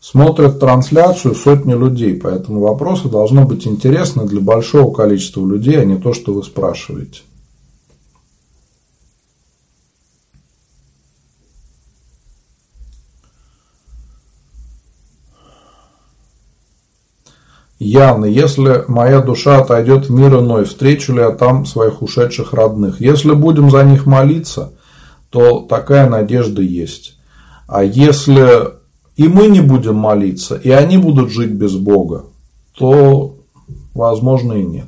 Смотрят трансляцию сотни людей, поэтому вопросы должны быть интересны для большого количества людей, а не то, что вы спрашиваете. Ян, если моя душа отойдет в мир иной, встречу ли я там своих ушедших родных? Если будем за них молиться, то такая надежда есть. А если и мы не будем молиться, и они будут жить без Бога, то возможно и нет.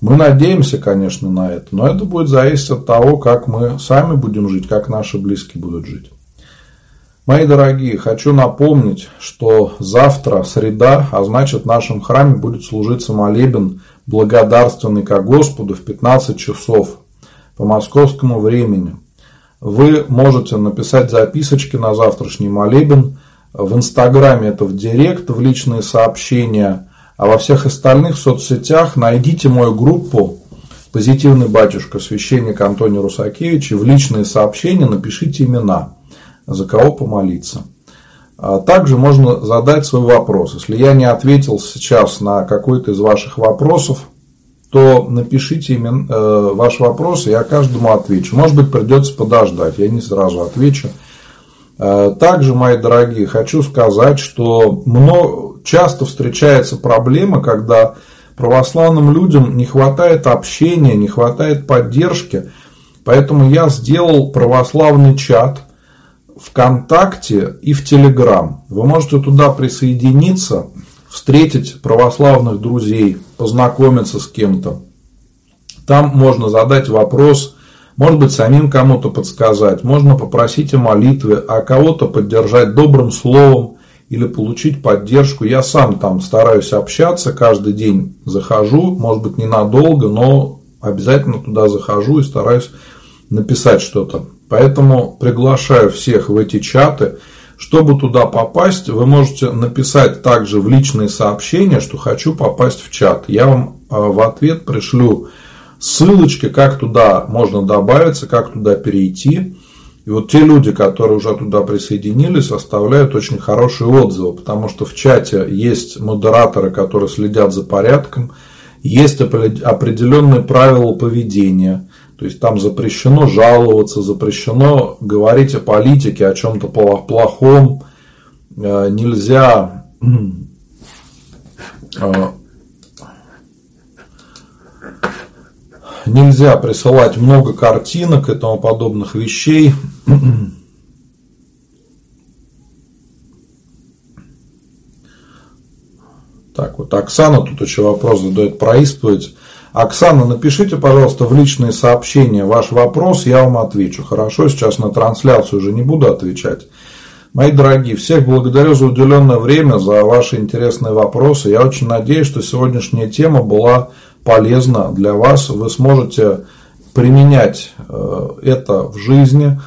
Мы надеемся, конечно, на это, но это будет зависеть от того, как мы сами будем жить, как наши близкие будут жить. Мои дорогие, хочу напомнить, что завтра среда, а значит в нашем храме будет служиться молебен благодарственный ко Господу в 15 часов по московскому времени. Вы можете написать записочки на завтрашний молебен В Инстаграме это в Директ, в личные сообщения. А во всех остальных соцсетях найдите мою группу «Позитивный батюшка», священник Антоний Русакевич, и в личные сообщения напишите имена, за кого помолиться. А также можно задать свой вопрос. Если я не ответил сейчас на какой-то из ваших вопросов, то напишите имен, э, ваш вопрос, и я каждому отвечу. Может быть, придется подождать, я не сразу отвечу. Э, также, мои дорогие, хочу сказать, что много, часто встречается проблема, когда православным людям не хватает общения, не хватает поддержки. Поэтому я сделал православный чат ВКонтакте и в Телеграм. Вы можете туда присоединиться – встретить православных друзей, познакомиться с кем-то. Там можно задать вопрос, может быть, самим кому-то подсказать, можно попросить о молитве, а кого-то поддержать добрым словом или получить поддержку. Я сам там стараюсь общаться, каждый день захожу, может быть, ненадолго, но обязательно туда захожу и стараюсь написать что-то. Поэтому приглашаю всех в эти чаты – чтобы туда попасть, вы можете написать также в личные сообщения, что хочу попасть в чат. Я вам а, в ответ пришлю ссылочки, как туда можно добавиться, как туда перейти. И вот те люди, которые уже туда присоединились, оставляют очень хорошие отзывы, потому что в чате есть модераторы, которые следят за порядком, есть определенные правила поведения. То есть там запрещено жаловаться, запрещено говорить о политике, о чем-то плохом. Э, нельзя э, нельзя присылать много картинок и тому подобных вещей. Так, вот Оксана тут еще вопрос задает про исповедь. Оксана, напишите, пожалуйста, в личные сообщения ваш вопрос, я вам отвечу. Хорошо, сейчас на трансляцию уже не буду отвечать. Мои дорогие, всех благодарю за уделенное время, за ваши интересные вопросы. Я очень надеюсь, что сегодняшняя тема была полезна для вас. Вы сможете применять э, это в жизни.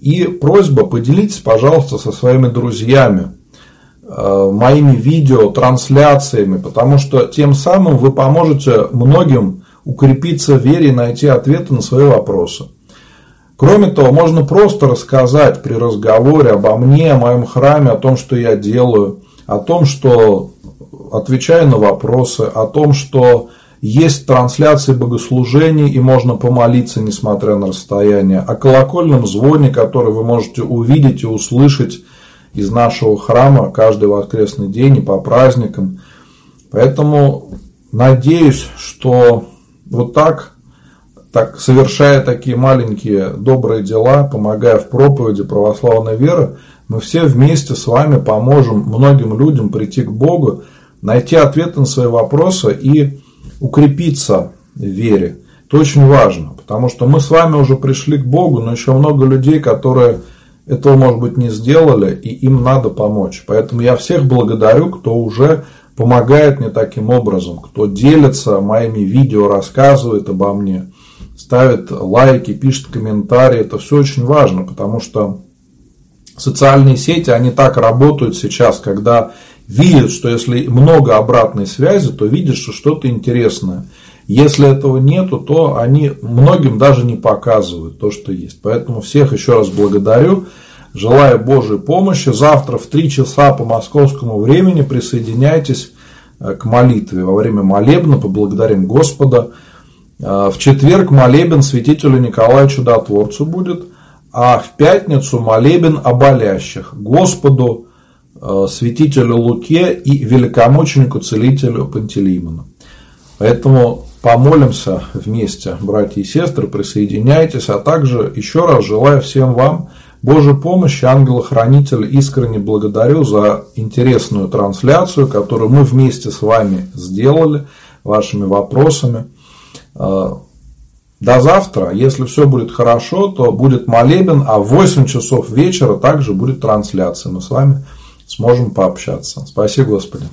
И просьба, поделитесь, пожалуйста, со своими друзьями моими видео, трансляциями, потому что тем самым вы поможете многим укрепиться в вере и найти ответы на свои вопросы. Кроме того, можно просто рассказать при разговоре обо мне, о моем храме, о том, что я делаю, о том, что отвечаю на вопросы, о том, что есть трансляции богослужений и можно помолиться, несмотря на расстояние, о колокольном звоне, который вы можете увидеть и услышать из нашего храма каждый воскресный день и по праздникам. Поэтому надеюсь, что вот так, так совершая такие маленькие добрые дела, помогая в проповеди православной веры, мы все вместе с вами поможем многим людям прийти к Богу, найти ответы на свои вопросы и укрепиться в вере. Это очень важно, потому что мы с вами уже пришли к Богу, но еще много людей, которые этого, может быть, не сделали, и им надо помочь. Поэтому я всех благодарю, кто уже помогает мне таким образом, кто делится моими видео, рассказывает обо мне, ставит лайки, пишет комментарии. Это все очень важно, потому что социальные сети, они так работают сейчас, когда видят, что если много обратной связи, то видят, что что-то интересное – если этого нету, то они многим даже не показывают то, что есть. Поэтому всех еще раз благодарю. Желаю Божьей помощи. Завтра в 3 часа по московскому времени присоединяйтесь э, к молитве. Во время молебна поблагодарим Господа. Э, в четверг молебен святителю Николаю Чудотворцу будет, а в пятницу молебен о болящих Господу, э, святителю Луке и великомученику целителю Пантелеймону. Поэтому помолимся вместе, братья и сестры, присоединяйтесь, а также еще раз желаю всем вам Божьей помощи, ангела-хранителя, искренне благодарю за интересную трансляцию, которую мы вместе с вами сделали, вашими вопросами. А, до завтра. Если все будет хорошо, то будет молебен, а в 8 часов вечера также будет трансляция. Мы с вами сможем пообщаться. Спасибо, Господи.